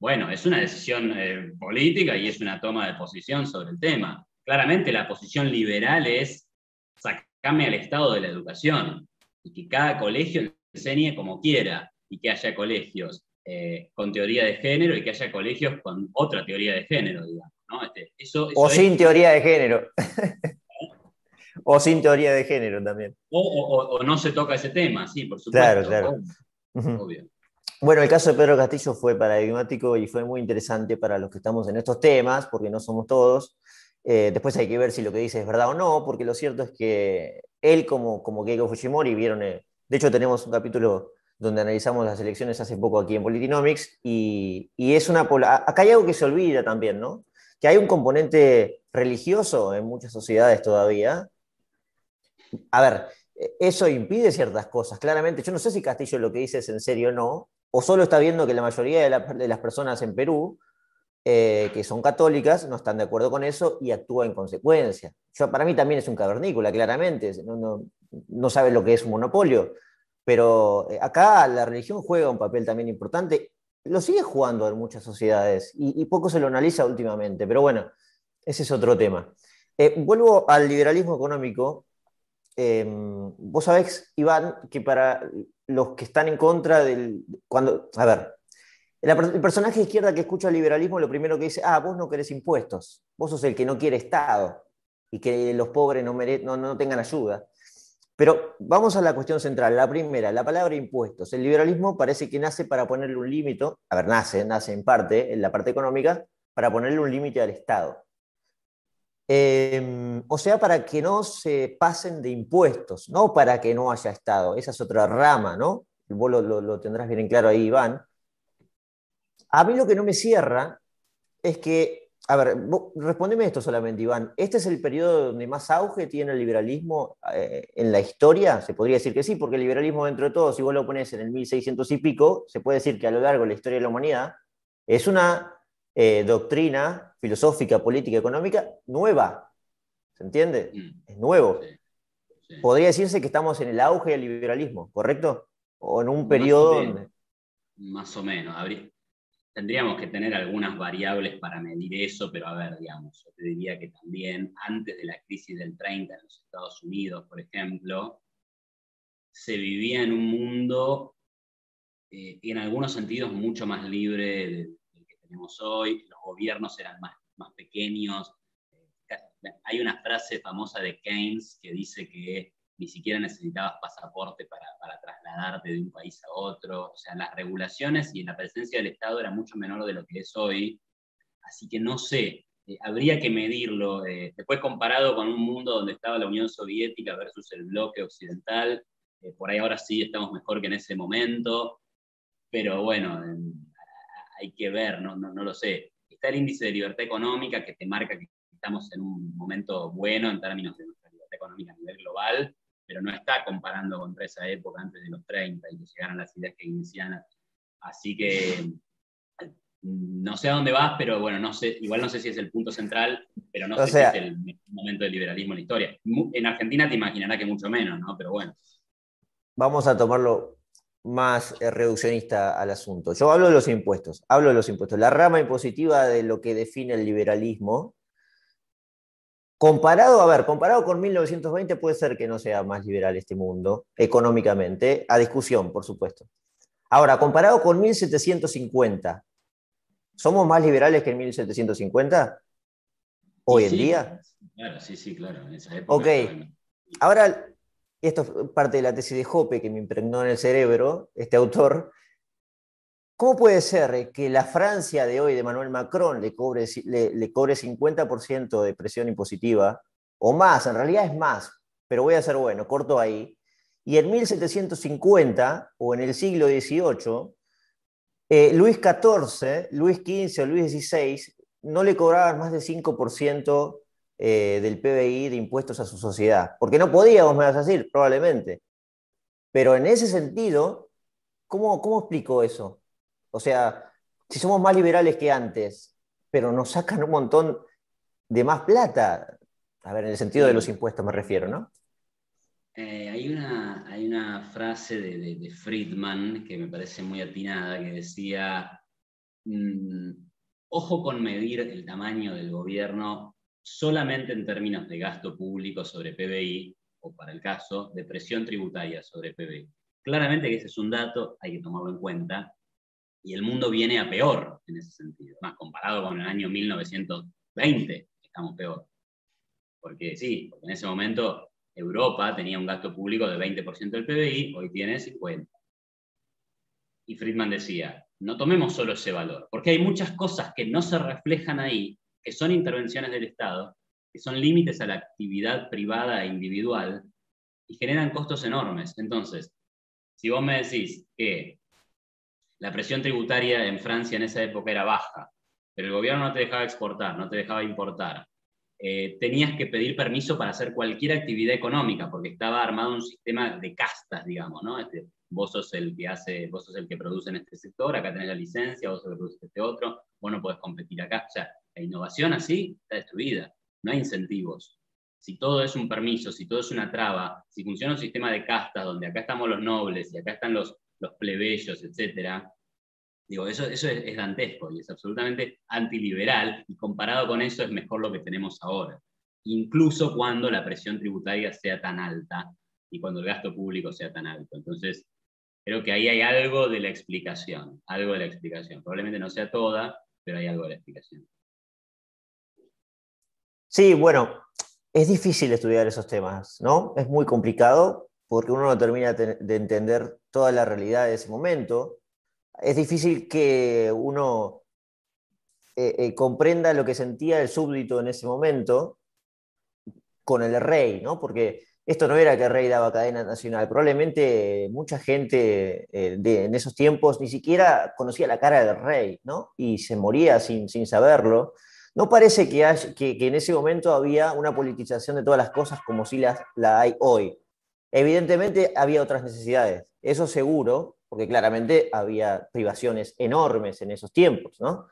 bueno, es una decisión eh, política y es una toma de posición sobre el tema. Claramente la posición liberal es sacarme al Estado de la educación y que cada colegio enseñe como quiera y que haya colegios eh, con teoría de género y que haya colegios con otra teoría de género, digamos. Este, o sin teoría de género. <laughs> o sin teoría de género también. O, no se toca ese tema, sí, por supuesto. Claro, claro. Bueno, el caso de Pedro Castillo fue paradigmático y fue muy interesante para los que estamos en estos temas, porque no somos todos. Eh, después hay que ver si lo que dice es verdad o no, porque lo cierto es que él, como, como Keiko Fujimori, vieron. Eh, de hecho, tenemos un capítulo donde analizamos las elecciones hace poco aquí en Politinomics, y, y es una. Acá hay algo que se olvida también, ¿no? Que hay un componente religioso en muchas sociedades todavía. A ver, eso impide ciertas cosas, claramente. Yo no sé si Castillo lo que dice es en serio o no, o solo está viendo que la mayoría de, las personas en Perú, eh, que son católicas, no están de acuerdo con eso y actúa en consecuencia. Yo, para mí también es un cavernícola, claramente, no, no, sabe lo que es un monopolio, pero eh, acá la religión juega un papel también importante, lo sigue jugando en muchas sociedades y, poco se lo analiza últimamente, pero bueno, ese es otro tema. Eh, vuelvo al liberalismo económico Em, vos sabés, Iván, que para los que están en contra del... Cuando, a ver, el, personaje de izquierda que escucha el liberalismo lo primero que dice, ah, vos no querés impuestos, vos sos el que no quiere Estado y que los pobres no, no, no tengan ayuda. Pero vamos a la cuestión central. La primera, la palabra impuestos. El liberalismo parece que nace para ponerle un límite, a ver, nace, nace en parte, en la parte económica, para ponerle un límite al Estado. Em, o sea, para que no se pasen de impuestos, no para que no haya Estado. Esa es otra rama, ¿no? Vos lo, tendrás bien claro ahí, Iván. A mí lo que no me cierra es que, a ver, respondeme esto solamente, Iván. ¿Este es el periodo donde más auge tiene el liberalismo eh, en la historia? Se podría decir que sí, porque el liberalismo, dentro de todo, si vos lo pones en el 1600 y pico, se puede decir que a lo largo de la historia de la humanidad es una eh, doctrina filosófica, política, económica nueva. ¿Se entiende? Mm. Es nuevo. Podría decirse que estamos en el auge del liberalismo, ¿correcto? O en un periodo Más o menos. Tendríamos que tener algunas variables para medir eso, pero a ver, digamos, yo te diría que también antes de la crisis del 30 en los Estados Unidos, por ejemplo, se vivía en un mundo eh, en algunos sentidos mucho más libre de, hoy, los gobiernos eran más, más pequeños. Hay una frase famosa de Keynes que dice que ni siquiera necesitabas pasaporte para, para, trasladarte de un país a otro. O sea, las regulaciones y la presencia del Estado era mucho menor de lo que es hoy. Así que no sé, eh, habría que medirlo. Eh, después comparado con un mundo donde estaba la Unión Soviética versus el bloque occidental, eh, por ahí ahora sí estamos mejor que en ese momento. Pero bueno, hay que ver, no, no, no lo sé. Está el índice de libertad económica que te marca que estamos en un momento bueno en términos de nuestra libertad económica a nivel global, pero no está comparando contra esa época antes de los 30 y que llegaron las ideas keynesianas. Así que no sé a dónde vas, pero bueno, no sé, igual no sé si es el punto central, pero no sé si es el momento del liberalismo en la historia. En Argentina te imaginarás que mucho menos, ¿no? Pero bueno. Vamos a tomarlo más eh, reduccionista al asunto. Yo hablo de los impuestos, hablo de los impuestos. La rama impositiva de lo que define el liberalismo, comparado, a ver, comparado con 1920 puede ser que no sea más liberal este mundo, económicamente, a discusión, por supuesto. Ahora, comparado con 1750, ¿somos más liberales que en 1750? Hoy en día. Claro, sí, sí, claro. En esa época, ok. Ahora, esto es parte de la tesis de Hoppe que me impregnó en el cerebro, este autor, ¿cómo puede ser que la Francia de hoy de Manuel Macron le cobre, le, cobre 50% de presión impositiva, o más, en realidad es más, pero voy a ser bueno, corto ahí, y en 1750 o en el siglo XVIII, eh, Luis XIV, Luis XV o Luis XVI no le cobraban más del 5% eh, del PBI de impuestos a su sociedad. Porque no podíamos, me vas a decir, probablemente. Pero en ese sentido, ¿cómo, cómo explico eso? O sea, si somos más liberales que antes, pero nos sacan un montón de más plata, a ver, en el sentido de los impuestos me refiero, ¿no? Eh, hay, una, hay una frase de, Friedman que me parece muy atinada, que decía, mm, ojo con medir el tamaño del gobierno solamente en términos de gasto público sobre PBI, o para el caso, de presión tributaria sobre PBI. Claramente que ese es un dato, hay que tomarlo en cuenta, y el mundo viene a peor en ese sentido. Más comparado con el año 1920, estamos peor. Porque sí, en ese momento Europa tenía un gasto público de 20% del PBI, hoy tiene 50%. Y Friedman decía, no tomemos solo ese valor, porque hay muchas cosas que no se reflejan ahí, que son intervenciones del Estado, que son límites a la actividad privada e individual y generan costos enormes. Entonces, si vos me decís que la presión tributaria en Francia en esa época era baja, pero el gobierno no te dejaba exportar, no te dejaba importar, eh, tenías que pedir permiso para hacer cualquier actividad económica, porque estaba armado un sistema de castas, digamos, ¿no? Este, vos sos el que hace, vos sos el que produce en este sector, acá tenés la licencia, vos sos el que produce este otro, vos no podés competir acá. O sea, la innovación así está destruida, no hay incentivos. Si todo es un permiso, si todo es una traba, si funciona un sistema de castas donde acá estamos los nobles y acá están los, los plebeyos, etcétera, Digo, eso, eso es, dantesco y es absolutamente antiliberal y comparado con eso es mejor lo que tenemos ahora. Incluso cuando la presión tributaria sea tan alta y cuando el gasto público sea tan alto. Entonces, creo que ahí hay algo de la explicación, algo de la explicación. Probablemente no sea toda, pero hay algo de la explicación. Sí, bueno, es difícil estudiar esos temas, ¿no? Es muy complicado porque uno no termina de entender toda la realidad de ese momento es difícil que uno eh, eh, comprenda lo que sentía el súbdito en ese momento con el rey, ¿no? Porque esto no era que el rey daba cadena nacional, probablemente mucha gente eh, en esos tiempos ni siquiera conocía la cara del rey, ¿no? Y se moría sin, saberlo. No parece que, que, en ese momento había una politización de todas las cosas como si las, la hay hoy. Evidentemente había otras necesidades, eso seguro, porque claramente había privaciones enormes en esos tiempos, ¿no?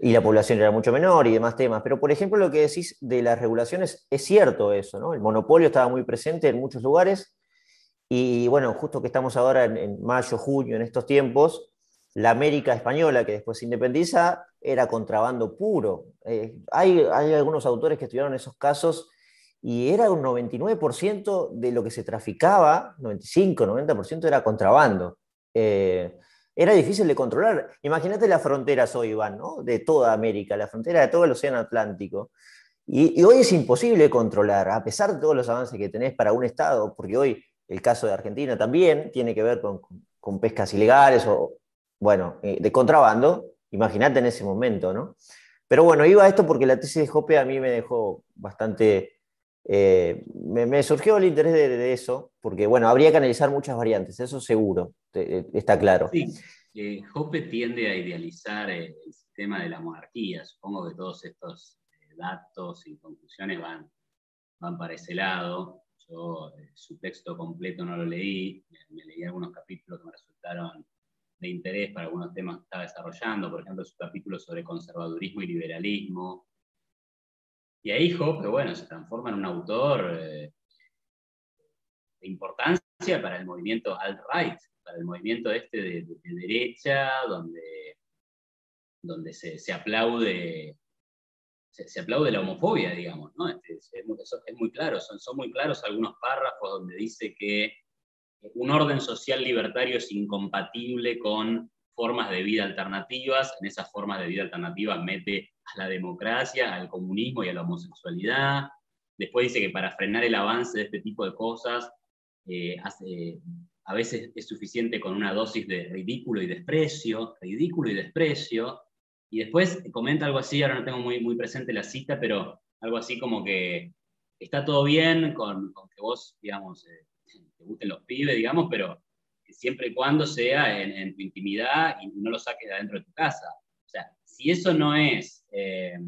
Y la población era mucho menor y demás temas. Pero, por ejemplo, lo que decís de las regulaciones, es cierto eso, ¿no? El monopolio estaba muy presente en muchos lugares y, bueno, justo que estamos ahora en, mayo, junio, en estos tiempos, la América española, que después se independiza, era contrabando puro. Eh, hay, hay algunos autores que estudiaron esos casos y era un 99% de lo que se traficaba, 95, 90% era contrabando. Eh, era difícil de controlar. Imagínate las fronteras hoy, Iván, ¿no? de toda América, la frontera de todo el Océano Atlántico. Y, hoy es imposible controlar, a pesar de todos los avances que tenés para un Estado, porque hoy el caso de Argentina también tiene que ver con, pescas ilegales o, bueno, eh, de contrabando. Imagínate en ese momento, ¿no? Pero bueno, iba a esto porque la tesis de Jope a mí me dejó bastante eh, me, surgió el interés de, eso, porque bueno, habría que analizar muchas variantes, eso seguro, eh, está claro. Sí, eh, Hoppe tiende a idealizar el, sistema de la monarquía, supongo que todos estos datos y conclusiones van, van para ese lado. Yo su texto completo no lo leí, me, leí algunos capítulos que me resultaron de interés para algunos temas que estaba desarrollando, por ejemplo, su capítulo sobre conservadurismo y liberalismo, y ahí Hoppe, bueno, se transforma en un autor eh, de importancia para el movimiento alt-right, para el movimiento este de, derecha, donde, donde se, aplaude se, aplaude la homofobia, digamos, ¿no? Este, es, muy, claro, son, son muy claros algunos párrafos donde dice que un orden social libertario es incompatible con formas de vida alternativas, en esas formas de vida alternativas mete a la democracia, al comunismo y a la homosexualidad. Después dice que para frenar el avance de este tipo de cosas, eh, a veces es suficiente con una dosis de ridículo y desprecio, ridículo y desprecio. Y después comenta algo así, ahora no tengo muy, muy presente la cita, pero algo así como que está todo bien con, que vos, digamos, eh, te gusten los pibes, digamos, pero siempre y cuando sea en, tu intimidad y no lo saques de adentro de tu casa si eso no es, eh,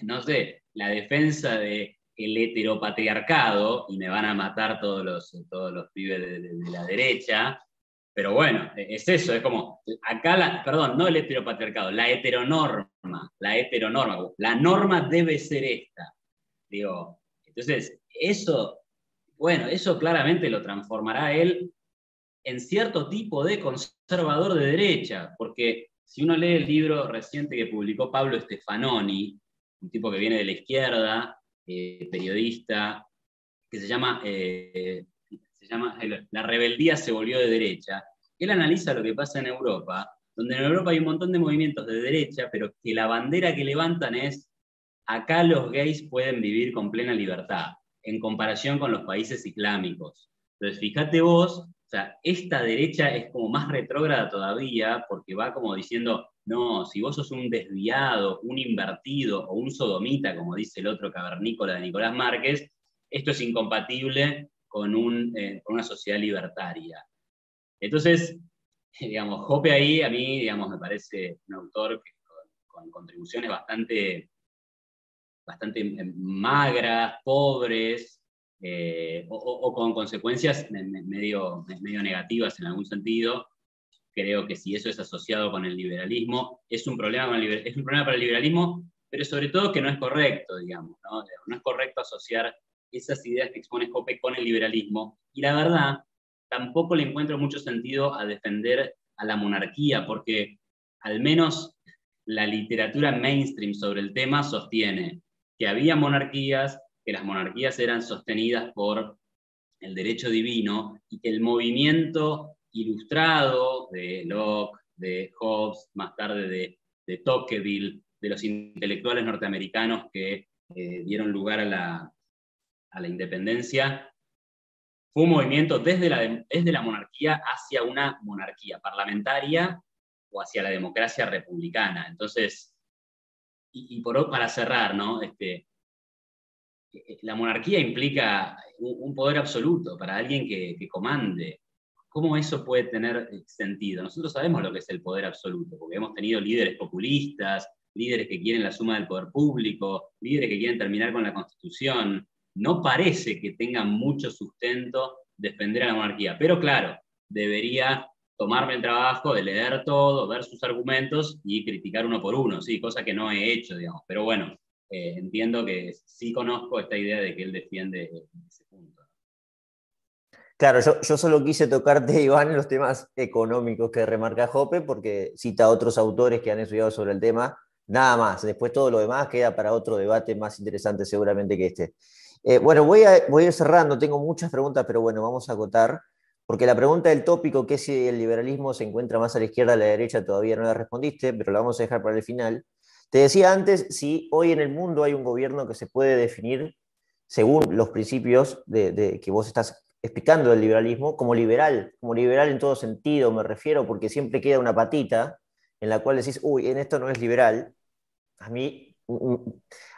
no sé, la defensa el heteropatriarcado, y me van a matar todos los, todos los pibes de, la derecha, pero bueno, es eso, es como, acá, perdón, no el heteropatriarcado, la heteronorma, la heteronorma, la norma debe ser esta. Digo, entonces, eso, bueno, eso claramente lo transformará él en cierto tipo de conservador de derecha, porque si uno lee el libro reciente que publicó Pablo Stefanoni, un tipo que viene de la izquierda, eh, periodista, que se llama, eh, se llama La rebeldía se volvió de derecha, él analiza lo que pasa en Europa, donde en Europa hay un montón de movimientos de derecha, pero que la bandera que levantan es, acá los gays pueden vivir con plena libertad, en comparación con los países islámicos. Entonces, fíjate vos sea, esta derecha es como más retrógrada todavía porque va como diciendo, no, si vos sos un desviado, un invertido o un sodomita, como dice el otro cavernícola de Nicolás Márquez, esto es incompatible con, eh, una sociedad libertaria. Entonces, <laughs> digamos, Jope ahí a mí, digamos, me parece un autor con, contribuciones bastante, bastante magras, pobres, eh, o, con consecuencias medio, medio negativas en algún sentido. Creo que si eso es asociado con el liberalismo, es un problema, es un problema para el liberalismo, pero sobre todo que no es correcto, digamos, ¿no? no es correcto asociar esas ideas que expone Hoppe con el liberalismo. Y la verdad, tampoco le encuentro mucho sentido a defender a la monarquía, porque al menos la literatura mainstream sobre el tema sostiene que había monarquías que las monarquías eran sostenidas por el derecho divino y que el movimiento ilustrado de Locke, de Hobbes, más tarde de, de Tocqueville, de los intelectuales norteamericanos que eh, dieron lugar a la, a la, independencia, fue un movimiento desde la, desde la monarquía hacia una monarquía parlamentaria o hacia la democracia republicana. Entonces, y, y por, para cerrar, ¿no? Este, la monarquía implica un poder absoluto para alguien que, comande. ¿Cómo eso puede tener sentido? Nosotros sabemos lo que es el poder absoluto, porque hemos tenido líderes populistas, líderes que quieren la suma del poder público, líderes que quieren terminar con la constitución. No parece que tenga mucho sustento defender a la monarquía, pero claro, debería tomarme el trabajo de leer todo, ver sus argumentos y criticar uno por uno, sí, cosa que no he hecho, digamos. Pero bueno, eh, entiendo que sí conozco esta idea de que él defiende ese punto. Claro, yo, solo quise tocarte, <laughs> Iván, los temas económicos que remarca Jope, porque cita a otros autores que han estudiado sobre el tema, nada más. Después todo lo demás queda para otro debate más interesante seguramente que este. Eh, bueno, voy a, voy a ir cerrando, tengo muchas preguntas, pero bueno, vamos a acotar, porque la pregunta del tópico, que si el liberalismo se encuentra más a la izquierda o a la derecha, todavía no la respondiste, pero la vamos a dejar para el final. Te decía antes, si hoy en el mundo hay un gobierno que se puede definir según los principios de, que vos estás explicando del liberalismo, como liberal, como liberal en todo sentido, me refiero, porque siempre queda una patita en la cual decís, uy, en esto no es liberal. A mí,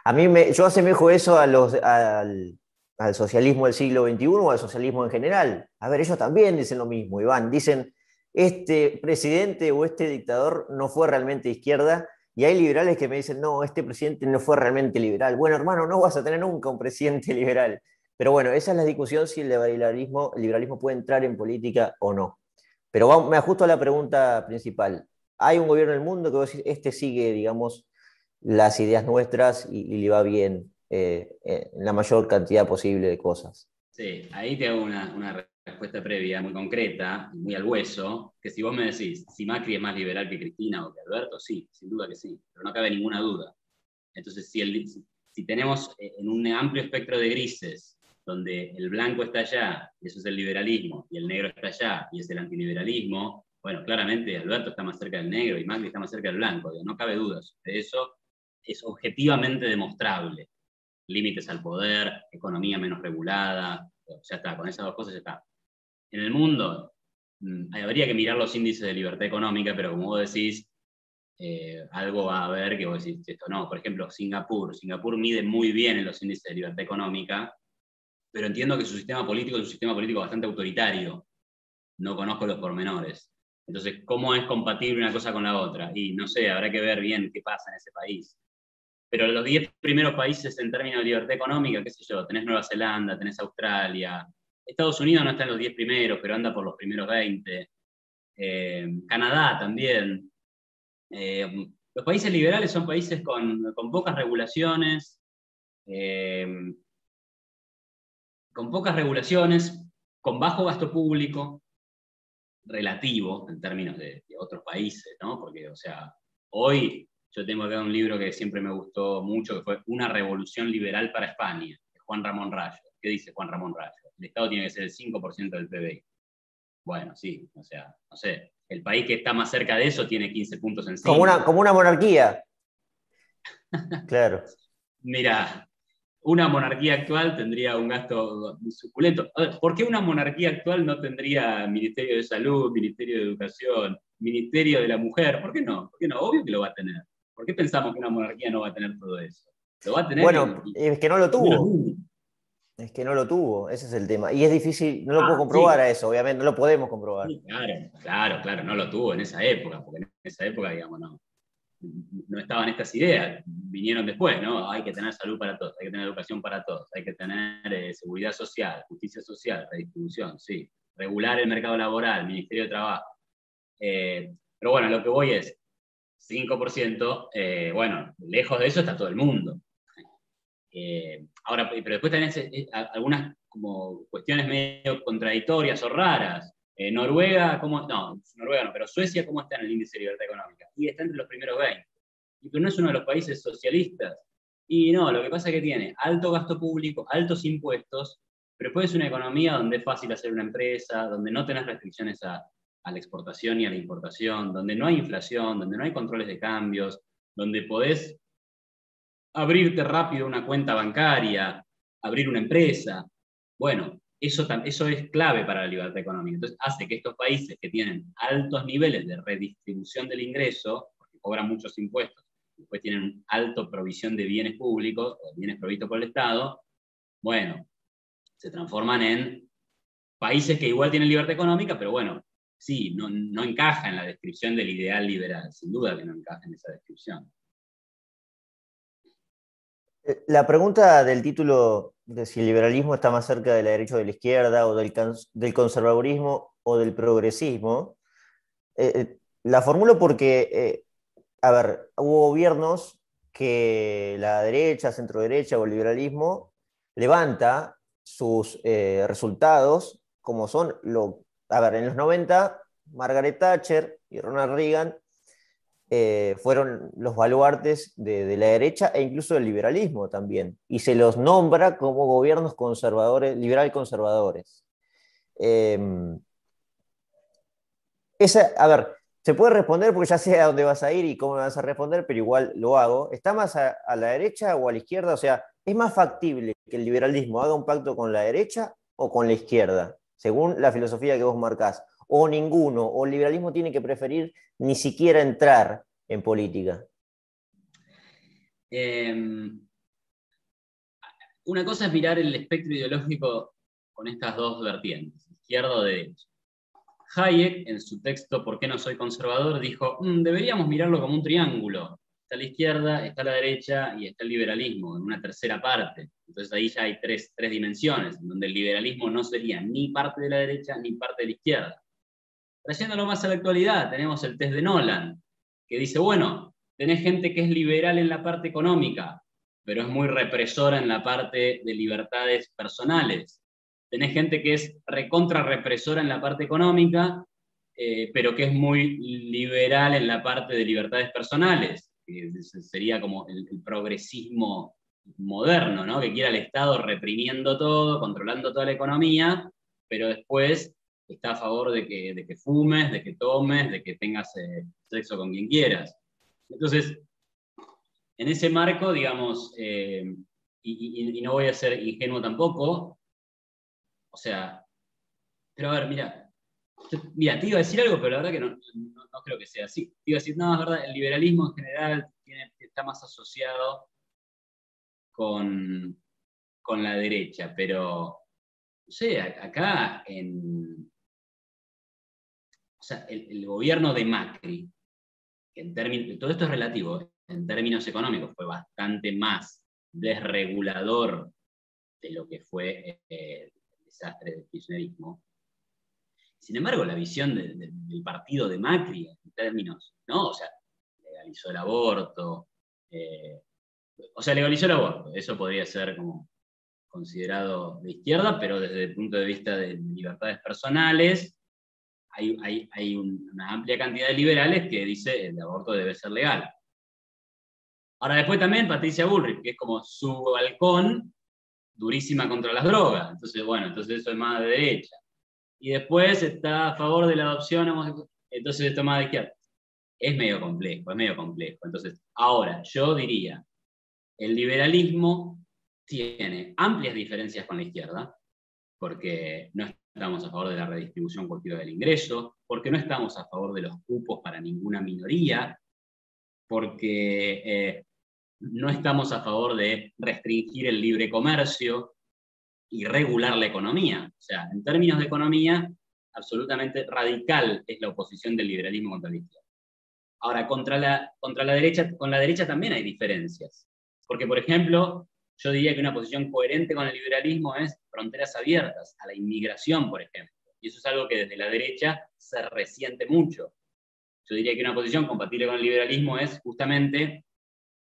a mí me, yo asemejo eso al, al socialismo del siglo XXI o al socialismo en general. A ver, ellos también dicen lo mismo, Iván. Dicen, este presidente o este dictador no fue realmente izquierda, y hay liberales que me dicen, no, este presidente no fue realmente liberal. Bueno, hermano, no vas a tener nunca un presidente <laughs> liberal. Pero bueno, esa es la discusión si el liberalismo, liberalismo puede entrar en política o no. Pero me ajusto a la pregunta principal. Hay un gobierno en el mundo que este sigue, digamos, las ideas nuestras y, le va bien eh, en la mayor cantidad posible de cosas. Sí, ahí te hago una, una respuesta previa muy concreta, muy al hueso, que si vos me decís si Macri es más liberal que Cristina o que Alberto, sí, sin duda que sí, pero no cabe ninguna duda. Entonces, si, tenemos eh, en un amplio espectro de grises, donde el blanco está allá, y eso es el liberalismo, y el negro está allá, y es el antiliberalismo, bueno, claramente Alberto está más cerca del negro y Macri está más cerca del blanco, no cabe duda de eso, es objetivamente demostrable. Límites al poder, economía menos regulada, ya está, con esas dos cosas ya está en el mundo mm, habría que mirar los índices de libertad económica, pero como vos decís, eh, algo va a haber que vos decís esto no. Por ejemplo, Singapur. Singapur mide muy bien en los índices de libertad económica, pero entiendo que su sistema político es un sistema político bastante autoritario. No conozco los pormenores. Entonces, ¿cómo es compatible una cosa con la otra? Y no sé, habrá que ver bien qué pasa en ese país. Pero los 10 primeros países en términos de libertad económica, qué sé yo, tenés Nueva Zelanda, tenés Australia, Estados Unidos no está en los 10 primeros, pero anda por los primeros 20. Eh, Canadá también. Eh, los países liberales son países con, pocas regulaciones, eh, con pocas regulaciones, con bajo gasto público, relativo en términos de, otros países, ¿no? Porque, o sea, hoy yo tengo acá un libro que siempre me gustó mucho, que fue Una revolución liberal para España, de Juan Ramón Rayo. ¿Qué dice Juan Ramón Rayo? El Estado tiene que ser el 5% del PBI. Bueno, sí, o sea, no sé, el país que está más cerca de eso tiene 15 puntos encima. Como una, como una monarquía. <laughs> claro. Mira, una monarquía actual tendría un gasto suculento. ¿Por qué una monarquía actual no tendría Ministerio de Salud, Ministerio de Educación, Ministerio de la Mujer? ¿Por qué no? ¿Por qué no? Obvio que lo va a tener. ¿Por qué pensamos que una monarquía no va a tener todo eso? Lo va a tener. Bueno, es que no lo tuvo. Es que no lo tuvo, ese es el tema. Y es difícil, no lo puedo ah, comprobar a eso, obviamente, no lo podemos comprobar. claro, claro, claro, no lo tuvo en esa época, porque en esa época, digamos, no, no estaban estas ideas, vinieron después, ¿no? Hay que tener salud para todos, hay que tener educación para todos, hay que tener eh, seguridad social, justicia social, redistribución, sí, regular el mercado laboral, Ministerio de Trabajo. Eh, pero bueno, lo que voy es, 5%, eh, bueno, lejos de eso está todo el mundo. Ahora, pero después tenés algunas como cuestiones medio contradictorias o raras. Eh, Noruega, ¿cómo? No, Noruega no, pero Suecia, ¿cómo está en el índice de libertad económica? Y está entre los primeros 20. Y pero no es uno de los países socialistas. Y no, lo que pasa es que tiene alto gasto público, altos impuestos, pero después es una economía donde es fácil hacer una empresa, donde no tenés restricciones a, a la exportación y a la importación, donde no hay inflación, donde no hay controles de cambios, donde podés abrirte rápido una cuenta bancaria, abrir una empresa. Bueno, eso, eso es clave para la libertad económica. Entonces, hace que estos países que tienen altos niveles de redistribución del ingreso, porque cobran muchos impuestos, después tienen alta provisión de bienes públicos o bienes provistos por el Estado, bueno, se transforman en países que igual tienen libertad económica, pero bueno, sí, no, no encaja en la descripción del ideal liberal, sin duda que no encaja en esa descripción. Eh, la pregunta del título de si el liberalismo está más cerca de la derecha o de la izquierda, o del, del conservadurismo o del progresismo, eh, eh, la formulo porque, a ver, hubo gobiernos que la derecha, centro derecha o el liberalismo levanta sus resultados como son, lo, a ver, en los 90, Margaret Thatcher y Ronald Reagan eh, fueron los baluartes de, la derecha e incluso del liberalismo también, y se los nombra como gobiernos conservadores, liberal conservadores. Em, esa, a ver, se puede responder porque ya sé a dónde vas a ir y cómo me vas a responder, pero igual lo hago. ¿Está más a, a la derecha o a la izquierda? O sea, ¿es más factible que el liberalismo haga un pacto con la derecha o con la izquierda, según la filosofía que vos marcás? O ninguno, o el liberalismo tiene que preferir ni siquiera entrar en política? Em, una cosa es mirar el espectro ideológico con estas dos vertientes, izquierda o derecha. Hayek, en su texto ¿Por qué no soy conservador?, dijo, mm, deberíamos mirarlo como un triángulo. Está la izquierda, está la derecha y está el liberalismo en una tercera parte. Entonces ahí ya hay tres, tres dimensiones, donde el liberalismo no sería ni parte de la derecha ni parte de la izquierda. Trayéndolo más a la actualidad, tenemos el test de Nolan, que dice, bueno, tenés gente que es liberal en la parte económica, pero es muy represora en la parte de libertades personales. Tenés gente que es recontra represora en la parte económica, eh, pero que es muy liberal en la parte de libertades personales, que sería como el, el progresismo moderno, ¿no? que quiera el Estado reprimiendo todo, controlando toda la economía, pero después está a favor de que, de que fumes, de que tomes, de que tengas eh, sexo con quien quieras. Entonces, en ese marco, digamos, eh, y, no voy a ser ingenuo tampoco, o sea, pero a ver, mira, mira, te iba a decir algo, pero la verdad que no, no, creo que sea así. Te iba a decir, no, es verdad, el liberalismo en general está más asociado con, con la derecha, pero, no sé, acá en, sea, el, gobierno de Macri, en términos, todo esto es relativo, en términos económicos fue bastante más desregulador de lo que fue eh, el desastre del kirchnerismo. Sin embargo, la visión del partido de Macri en términos, ¿no? O sea, legalizó el aborto, eh, o sea, legalizó el aborto, eso podría ser como considerado de izquierda, pero desde el punto de vista de libertades personales, hay, una amplia cantidad de liberales que dice el aborto debe ser legal. Ahora después también Patricia Bullrich, que es como su balcón, durísima contra las drogas. Entonces, bueno, entonces eso es más de derecha. Y después está a favor de la adopción, entonces esto es más de izquierda. Es medio complejo, es medio complejo. Entonces, ahora, yo diría, el liberalismo tiene amplias diferencias con la izquierda, porque no estamos a favor de la redistribución colectiva del ingreso, porque no estamos a favor de los cupos para ninguna minoría, porque eh, no estamos a favor de restringir el libre comercio y regular la economía. O sea, en términos de economía, absolutamente radical es la oposición del liberalismo contra la izquierda. Ahora, contra la, contra la derecha, con la derecha también hay diferencias. Porque, por ejemplo, yo diría que una posición coherente con el liberalismo es fronteras abiertas, a la inmigración, por ejemplo. Y eso es algo que desde la derecha se resiente mucho. Yo diría que una posición compatible con el liberalismo es justamente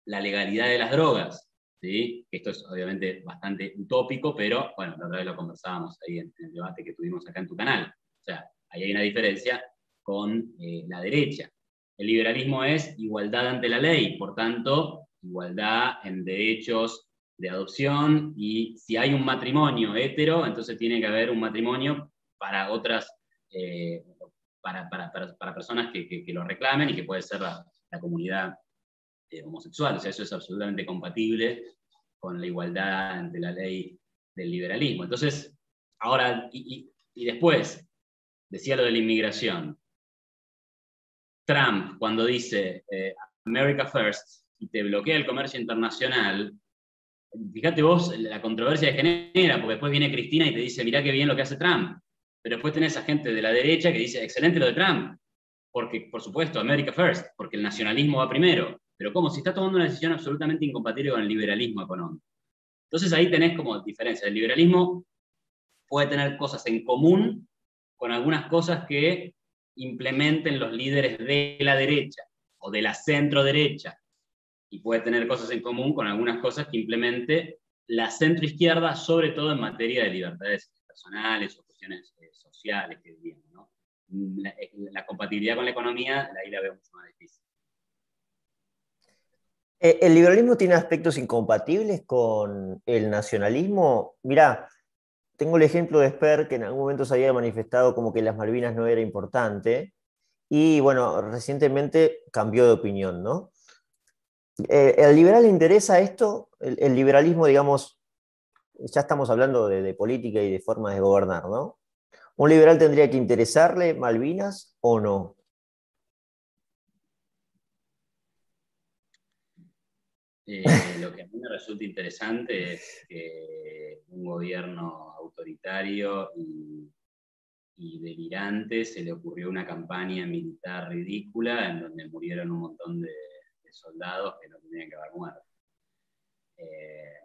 la legalidad de las drogas. ¿sí? Esto es obviamente bastante utópico, pero bueno, la vez lo conversábamos ahí en, el debate que tuvimos acá en tu canal. O sea, ahí hay una diferencia con eh, la derecha. El liberalismo es igualdad ante la ley, por tanto, igualdad en derechos de adopción y si hay un matrimonio hetero, entonces tiene que haber un matrimonio para otras, eh, para, personas que, lo reclamen y que puede ser la, comunidad eh, homosexual. O sea, eso es absolutamente compatible con la igualdad ante la ley del liberalismo. Entonces, ahora, y, después, decía lo de la inmigración. Trump, cuando dice eh, America First y te bloquea el comercio internacional, fíjate vos la controversia que genera, porque después viene Cristina y te dice, mirá qué bien lo que hace Trump. Pero después tenés a gente de la derecha que dice, excelente lo de Trump, porque, por supuesto, America First, porque el nacionalismo va primero. Pero ¿cómo? Si está tomando una decisión absolutamente incompatible con el liberalismo económico. Entonces ahí tenés como diferencia. El liberalismo puede tener cosas en común con algunas cosas que implementen los líderes de la derecha o de la centro derecha y puede tener cosas en común con algunas cosas que implemente la centroizquierda, sobre todo en materia de libertades personales o cuestiones eh, sociales, que diríamos. ¿no? Eh, la, compatibilidad con la economía, ahí la veo mucho más difícil. Eh, ¿El liberalismo tiene aspectos incompatibles con el nacionalismo? Mirá, tengo el ejemplo de Sper, que en algún momento se había manifestado como que las Malvinas no era importante, y bueno, recientemente cambió de opinión, ¿no? Eh, ¿El liberal le interesa esto? El, liberalismo, digamos, ya estamos hablando de, política y de formas de gobernar, ¿no? ¿Un liberal tendría que interesarle Malvinas o no? Eh, lo que a mí me resulta interesante es que un gobierno autoritario y, y, delirante se le ocurrió una campaña militar ridícula en donde murieron un montón de, soldados que no tendrían que haber muerto. Eh,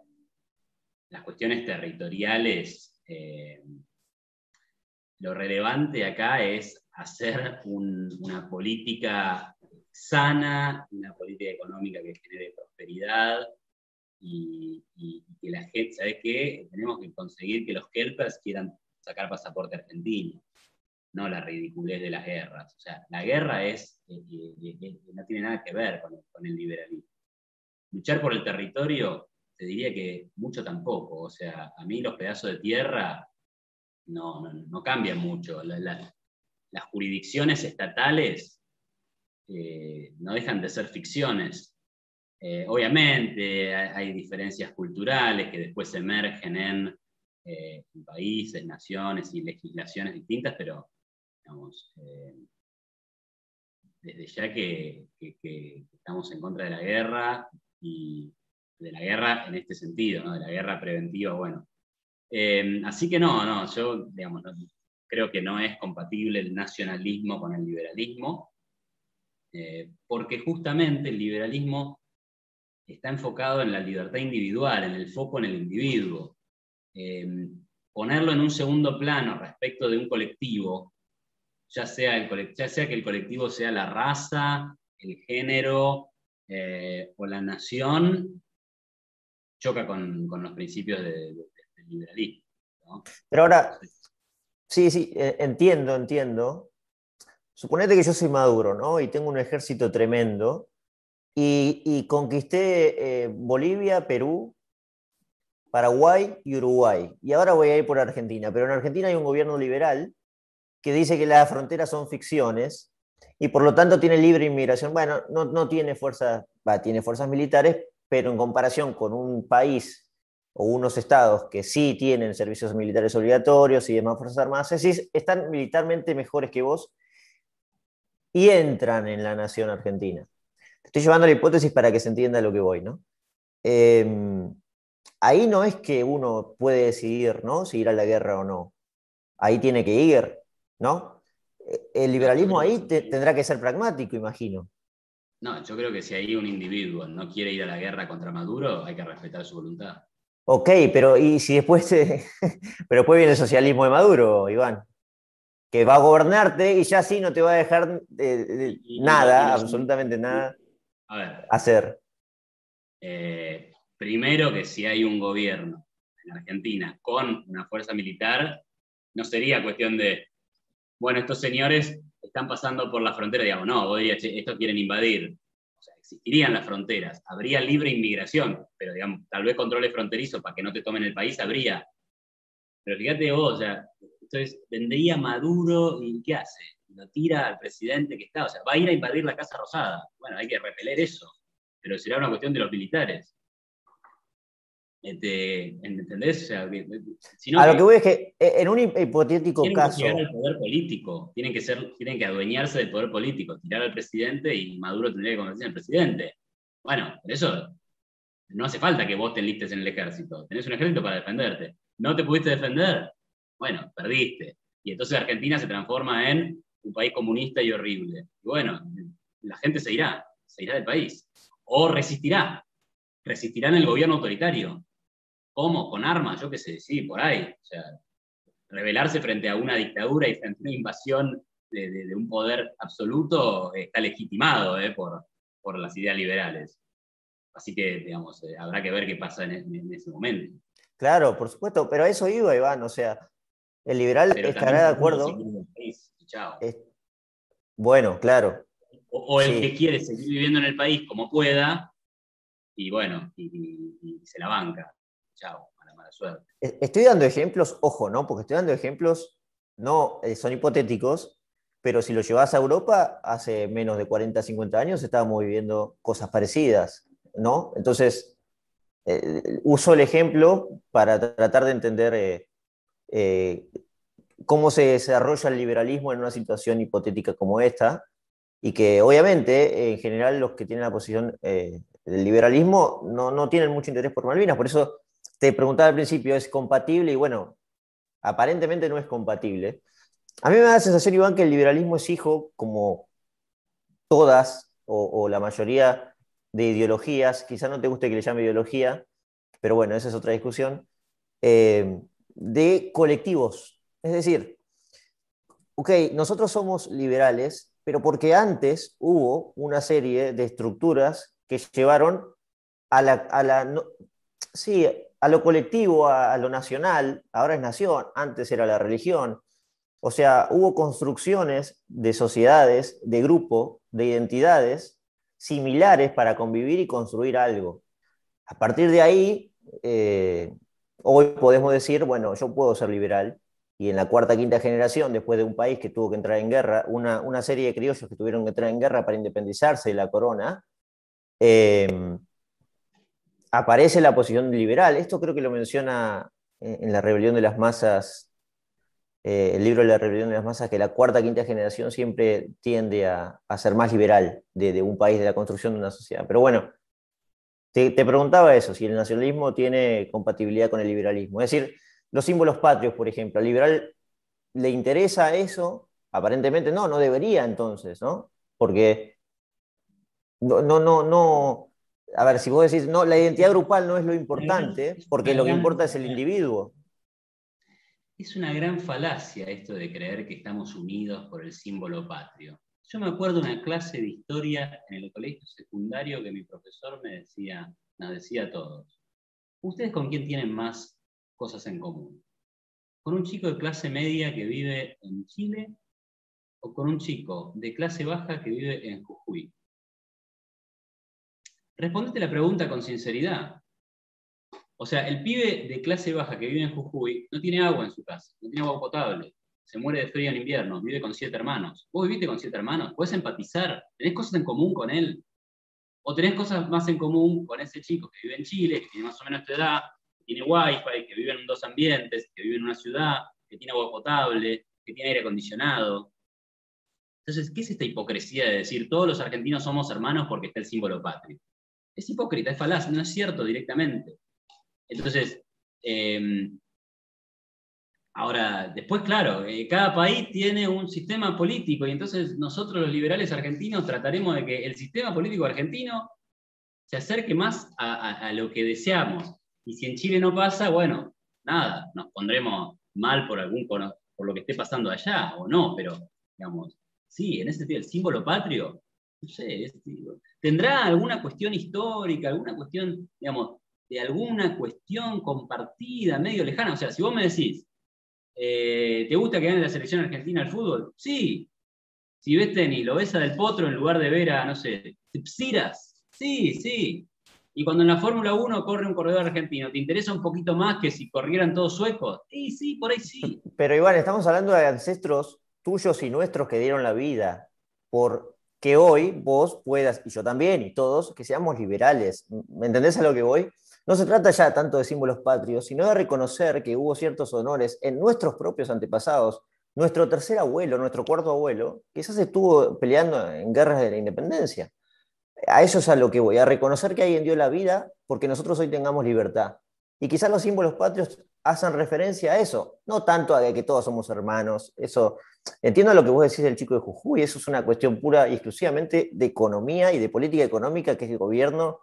las cuestiones territoriales, eh, lo relevante acá es hacer una política sana, una política económica que genere prosperidad y, que la gente, ¿sabes qué? Tenemos que conseguir que los kelpers quieran sacar pasaporte argentino no la ridiculez de las guerras. O sea, la guerra es, eh, eh, eh, no tiene nada que ver con, el liberalismo. Luchar por el territorio, te diría que mucho tampoco. O sea, a mí los pedazos de tierra no, no, cambian mucho. las jurisdicciones estatales no dejan de ser ficciones. obviamente hay, diferencias culturales que después emergen en países, naciones y legislaciones distintas, pero eh, desde ya que, estamos en contra de la guerra y de la guerra en este sentido, de la guerra preventiva, bueno. Eh, así que no, no, yo, digamos, creo que no es compatible el nacionalismo con el liberalismo, eh, porque justamente el liberalismo está enfocado en la libertad individual, en el foco en el individuo. Eh, ponerlo en un segundo plano respecto de un colectivo, ya sea, el, ya sea que el colectivo sea la raza, el género eh, o la nación, choca con, los principios del liberalismo. Pero ahora, sí, sí, eh, entiendo, entiendo. Suponete que yo soy maduro, ¿no? Y tengo un ejército tremendo. Y, conquisté eh, Bolivia, Perú, Paraguay y Uruguay. Y ahora voy a ir por Argentina. Pero en Argentina hay un gobierno liberal que dice que las fronteras son ficciones y por lo tanto tiene libre inmigración. Bueno, no, no tiene fuerzas, tiene fuerzas militares, pero en comparación con un país o unos estados que sí tienen servicios militares obligatorios y demás fuerzas armadas, están militarmente mejores que vos y entran en la nación argentina. Estoy llevando la hipótesis para que se entienda lo que voy, ¿no? Em, ahí no es que uno puede decidir, ¿no? Si ir a la guerra o no. Ahí tiene que ir, ¿no? El liberalismo ahí tendrá que ser pragmático, imagino. No, yo creo que si ahí un individuo no quiere ir a la guerra contra Maduro, hay que respetar su voluntad. Ok, pero ¿y si después, <laughs> pero después viene el socialismo de Maduro, Iván? Que va a gobernarte y ya sí no te va a dejar nada, absolutamente nada, a ver, hacer. Eh, primero que si hay un gobierno en Argentina con una fuerza militar, no sería cuestión de, bueno, estos señores están pasando por la frontera, digamos, no, vos dirías, estos quieren invadir. O sea, existirían las fronteras, habría libre inmigración, pero digamos, tal vez controles fronterizos para que no te tomen el país, habría. Pero fíjate vos, o sea, entonces vendría Maduro y ¿qué hace? Lo tira al presidente que está, o sea, va a ir a invadir la Casa Rosada. Bueno, hay que repeler eso, pero será una cuestión de los militares. Este, ¿Entendés? a lo que voy es que eh, en un hipotético caso. Tienen que poder político, tienen que, ser, tienen que adueñarse del poder político, tirar al presidente y Maduro tendría que convertirse en presidente. Bueno, por eso no hace falta que vos te enlistes en el ejército. Tenés un ejército para defenderte. ¿No te pudiste defender? Bueno, perdiste. Y entonces Argentina se transforma en un país comunista y horrible. Y bueno, la gente se irá, se irá del país. O resistirá. Resistirá en el gobierno autoritario ¿Cómo? ¿Con armas? Yo qué sé, sí, por ahí. O sea, rebelarse frente a una dictadura y frente a una invasión de, un poder absoluto está legitimado eh, por, por las ideas liberales. Así que, digamos, eh, habrá que ver qué pasa en, ese momento. Claro, por supuesto, pero a eso iba, Iván, o sea, el liberal estará de acuerdo. bueno, claro. O, el que quiere seguir viviendo en el país como pueda, y bueno, y se la banca. E, estoy dando ejemplos, ojo, ¿no? Porque estoy dando ejemplos, no eh, son hipotéticos, pero si lo llevas a Europa, hace menos de 40, 50 años estábamos viviendo cosas parecidas, ¿no? Entonces, eh, uso el ejemplo para tratar de entender eh, cómo se desarrolla el liberalismo en una situación hipotética como esta, y que obviamente, en general, los que tienen la posición del liberalismo no, no tienen mucho interés por Malvinas, por eso te preguntaba al principio, ¿es compatible? Y bueno, aparentemente no es compatible. A mí me da la sensación, Iván, que el liberalismo es hijo, como todas o, la mayoría de ideologías, quizá no te guste que le llame ideología, pero bueno, esa es otra discusión, eh, de colectivos. Es decir, ok, nosotros somos liberales, pero porque antes hubo una serie de estructuras que llevaron a la sí, a lo colectivo, a, lo nacional, ahora es nación, antes era la religión. O sea, hubo construcciones de sociedades, de grupo, de identidades similares para convivir y construir algo. A partir de ahí, eh, hoy podemos decir, bueno, yo puedo ser liberal, y en la cuarta, quinta generación, después de un país que tuvo que entrar en guerra, una, una serie de criollos que tuvieron que entrar en guerra para independizarse de la corona, eh, aparece la posición liberal. Esto creo que lo menciona en la rebelión de las masas, eh, el libro de la rebelión de las masas, que la cuarta, quinta generación siempre tiende a, ser más liberal de, un país, de la construcción de una sociedad. Pero bueno, te, preguntaba eso, si el nacionalismo tiene compatibilidad con el liberalismo. Es decir, los símbolos patrios, por ejemplo, al liberal le interesa eso, aparentemente no, no debería entonces, ¿no? Porque no, no, no, a ver, si vos decís, no, la identidad grupal no es lo importante, porque lo que importa es el individuo. Es una gran falacia esto de creer que estamos unidos por el símbolo patrio. Yo me acuerdo de una clase de historia en el colegio secundario que mi profesor me decía, nos decía a todos, ¿ustedes con quién tienen más cosas en común? ¿Con un chico de clase media que vive en Chile o con un chico de clase baja que vive en Jujuy? Respondete la pregunta con sinceridad. O sea, el pibe de clase baja que vive en Jujuy no tiene agua en su casa, no tiene agua potable, se muere de frío en invierno, vive con siete hermanos. ¿Vos viviste con siete hermanos? ¿Puedes empatizar? ¿Tenés cosas en común con él? ¿O tenés cosas más en común con ese chico que vive en Chile, que tiene más o menos tu edad, que tiene wifi, que vive en dos ambientes, que vive en una ciudad, que tiene agua potable, que tiene aire acondicionado? Entonces, ¿qué es esta hipocresía de decir todos los argentinos somos hermanos porque está el símbolo patrio? Es hipócrita, es falaz, no es cierto directamente. Entonces, em, ahora, después, claro, eh, cada país tiene un sistema político y entonces nosotros los liberales argentinos trataremos de que el sistema político argentino se acerque más a, lo que deseamos. Y si en Chile no pasa, bueno, nada, nos pondremos mal por, algún, por lo que esté pasando allá o no, pero digamos, sí, en ese sentido, el símbolo patrio, no sé, tendrá alguna cuestión histórica, alguna cuestión, digamos, de alguna cuestión compartida, medio lejana. O sea, si vos me decís, eh, ¿te gusta que gane la selección argentina al fútbol? Sí. Si ves tenis, lo ves a Del Potro en lugar de ver a, no sé, Psiras. Sí, sí. Y cuando en la Fórmula 1 corre un corredor argentino, ¿te interesa un poquito más que si corrieran todos suecos? Sí, sí, por ahí sí. Pero igual, estamos hablando de ancestros tuyos y nuestros que dieron la vida por que hoy vos puedas, y yo también, y todos, que seamos liberales. ¿Me entendés a lo que voy? No se trata ya tanto de símbolos patrios, sino de reconocer que hubo ciertos honores en nuestros propios antepasados. Nuestro tercer abuelo, nuestro cuarto abuelo, quizás estuvo peleando en guerras de la independencia. A eso es a lo que voy, a reconocer que alguien dio la vida porque nosotros hoy tengamos libertad. Y quizás los símbolos patrios hacen referencia a eso, no tanto a que todos somos hermanos. Eso, entiendo lo que vos decís del chico de Jujuy, eso es una cuestión pura y exclusivamente de economía y de política económica que el gobierno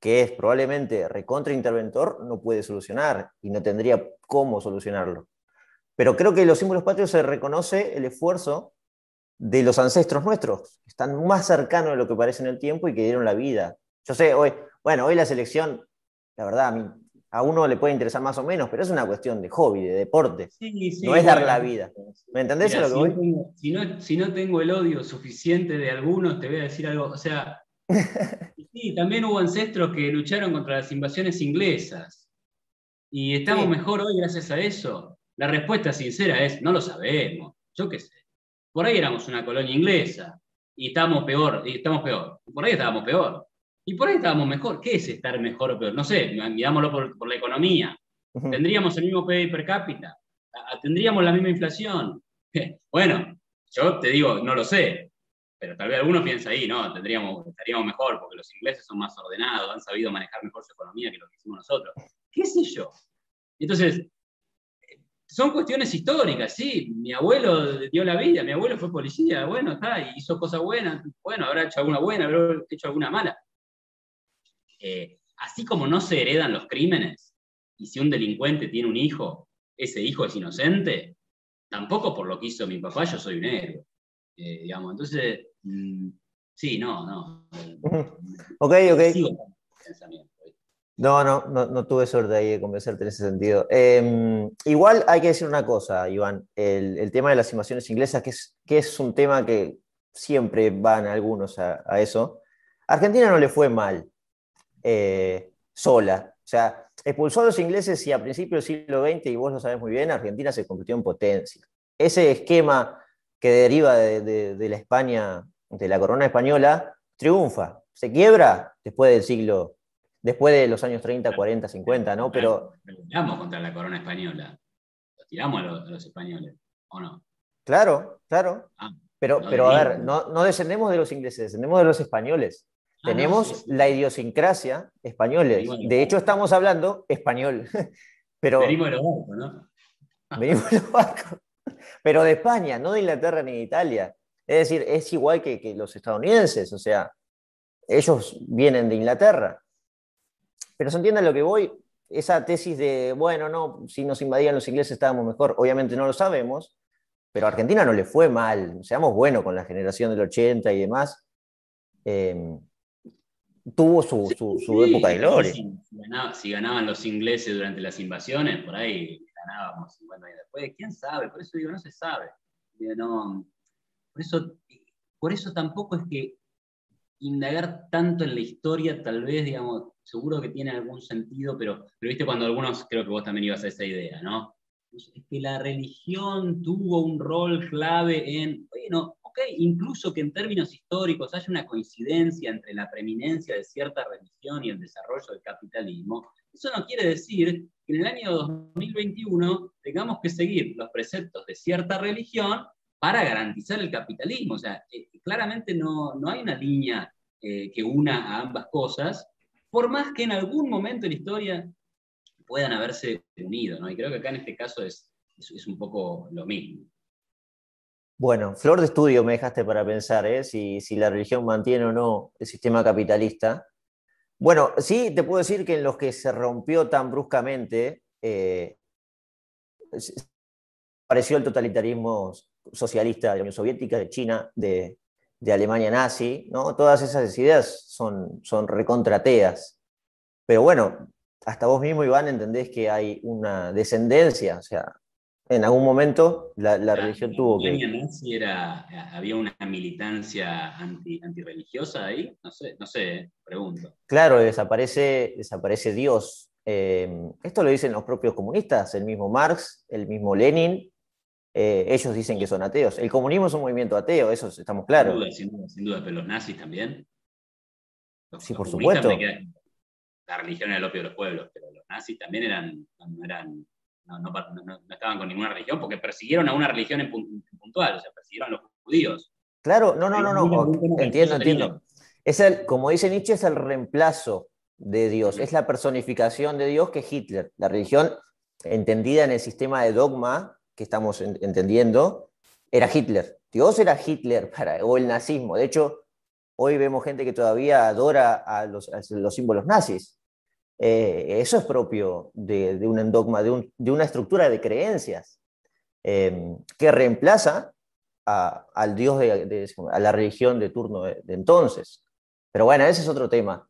que es probablemente recontrainterventor, no puede solucionar y no tendría cómo solucionarlo. Pero creo que los símbolos patrios se reconoce el esfuerzo de los ancestros nuestros, que están más cercanos de lo que parece en el tiempo y que dieron la vida. Yo sé, hoy, bueno, hoy la selección, la verdad, a, a uno le puede interesar más o menos, pero es una cuestión de hobby, de deporte. no es dar la vida. ¿Me entendés lo que si, voy? No si, no, si no tengo el odio suficiente de algunos, te voy a decir algo. O sea, <laughs> Sí, también hubo ancestros que lucharon contra las invasiones inglesas. ¿Y estamos mejor hoy gracias a eso? La respuesta sincera es, no lo sabemos. Yo qué sé. Por ahí éramos una colonia inglesa y estamos peor, y estamos peor. Por ahí estábamos peor. Y por ahí estábamos mejor. ¿Qué es estar mejor o peor? No sé, mirámoslo por, la economía. ¿Tendríamos el mismo PIB per cápita? ¿Tendríamos la misma inflación? <laughs> Bueno, yo te digo, no lo sé, pero tal vez alguno piensa ahí, no, tendríamos, estaríamos mejor porque los ingleses son más ordenados, han sabido manejar mejor su economía que lo que hicimos nosotros. ¿Qué sé yo? Entonces, son cuestiones históricas, sí. Mi abuelo dio la vida, mi abuelo fue policía, bueno, está, hizo cosas buenas, bueno, habrá hecho alguna buena, habrá hecho alguna mala. Eh, así como no se heredan los crímenes, y si un delincuente tiene un hijo, ese hijo es inocente, tampoco por lo que hizo mi papá yo soy un héroe. Eh, digamos, entonces, mm, sí, no, no. <laughs> ok, ok. No, no, no, tuve suerte ahí de convencerte en ese sentido. Em, igual hay que decir una cosa, Iván, el, tema de las invasiones inglesas, que es, que es un tema que siempre van algunos a, eso. Argentina no le fue mal eh, sola. O sea, expulsó a los ingleses y a principios del siglo XX, y vos lo sabés muy bien, Argentina se convirtió en potencia. Ese esquema que deriva de, la España, de la corona española, triunfa. Se quiebra después del siglo, después de los años 30, 40, 50, ¿no? Pero. Tiramos contra la corona española. Los tiramos a los, españoles, ¿o no? Claro, claro. Ah, pero, pero a ver, no, descendemos de los ingleses, descendemos de los españoles. Ah, Tenemos la idiosincrasia españoles. De hecho, estamos hablando español. <laughs> Pero, venimos de los barcos, ¿no? <laughs> Venimos de los barcos. <laughs> Pero de España, no de Inglaterra ni de Italia. Es decir, es igual que, que los estadounidenses, o sea, ellos vienen de Inglaterra. Pero se entiende a lo que voy, esa tesis de, bueno, no, si nos invadían los ingleses estábamos mejor, obviamente no lo sabemos, pero a Argentina no le fue mal, seamos buenos con la generación del 80 y demás. Em, tuvo su, su, época de gloria. Si, ganaban los ingleses durante las invasiones, por ahí ganábamos 50 años después, quién sabe, por eso digo, no se sabe. por, eso, por eso tampoco es que indagar tanto en la historia, tal vez, digamos, seguro que tiene algún sentido, pero, pero viste cuando algunos, creo que vos también ibas a esa idea, ¿no? Es que la religión tuvo un rol clave en, bueno, incluso que en términos históricos haya una coincidencia entre la preeminencia de cierta religión y el desarrollo del capitalismo, eso no quiere decir que en el año 2021 tengamos que seguir los preceptos de cierta religión para garantizar el capitalismo. O sea, eh, claramente no, no, hay una línea eh, que una a ambas cosas, por más que en algún momento en la historia puedan haberse unido, ¿no? Y creo que acá en este caso es, es, un poco lo mismo. Bueno, flor de estudio me dejaste para pensar, ¿eh? si, si, la religión mantiene o no el sistema capitalista. Bueno, sí, te puedo decir que en los que se rompió tan bruscamente, eh, apareció el totalitarismo socialista de la Unión Soviética, de China, de, de Alemania nazi, ¿no? Todas esas ideas son, son recontrateas. Pero bueno, hasta vos mismo, Iván, entendés que hay una descendencia, o sea, en algún momento la, religión tuvo que... Nazi era, ¿Había una militancia anti, antirreligiosa ahí? No sé, no sé, pregunto. Claro, desaparece, desaparece Dios. Eh, esto lo dicen los propios comunistas, el mismo Marx, el mismo Lenin, eh, ellos dicen que son ateos. El comunismo es un movimiento ateo, eso estamos claros. Sin duda, sin duda, pero los nazis también. sí, por supuesto. la religión era el opio de los pueblos, pero los nazis también eran, no, eran, no, estaban con ninguna religión porque persiguieron a una religión en puntual, o sea, persiguieron a los judíos. Claro, no, no, no, no, entiendo, entiendo. Es el, como dice Nietzsche, es el reemplazo de Dios, es la personificación de Dios que es Hitler. La religión, entendida en el sistema de dogma, que estamos entendiendo, era Hitler. Dios era Hitler para, o el nazismo. De hecho, hoy vemos gente que todavía adora a los, símbolos nazis. Eh, eso es propio de, un dogma, de, una estructura de creencias em, que reemplaza al Dios de, a la religión de turno de, entonces. Pero bueno, ese es otro tema.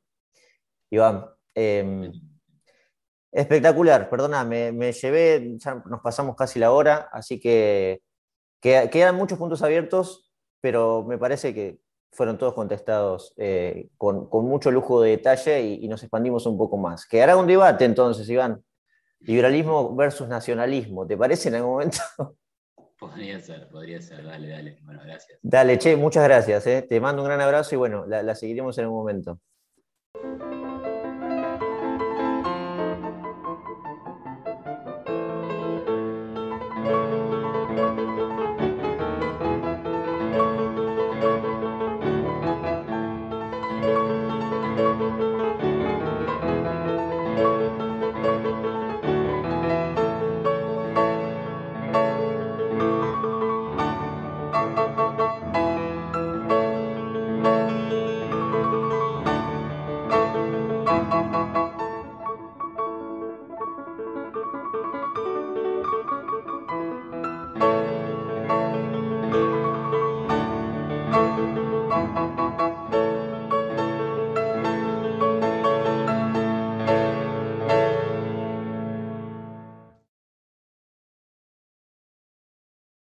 Iván. Em, Espectacular, perdona, me, llevé, ya nos pasamos casi la hora, así que, quedan muchos puntos abiertos, pero me parece que fueron todos contestados eh, con, mucho lujo de detalle y, nos expandimos un poco más. Quedará un debate entonces, Iván. Liberalismo versus nacionalismo, ¿te parece en algún momento? <laughs> Podría ser, podría ser, dale, dale. Bueno, gracias. Dale, che, muchas gracias. Eh. Te mando un gran abrazo y bueno, la seguiremos en un momento.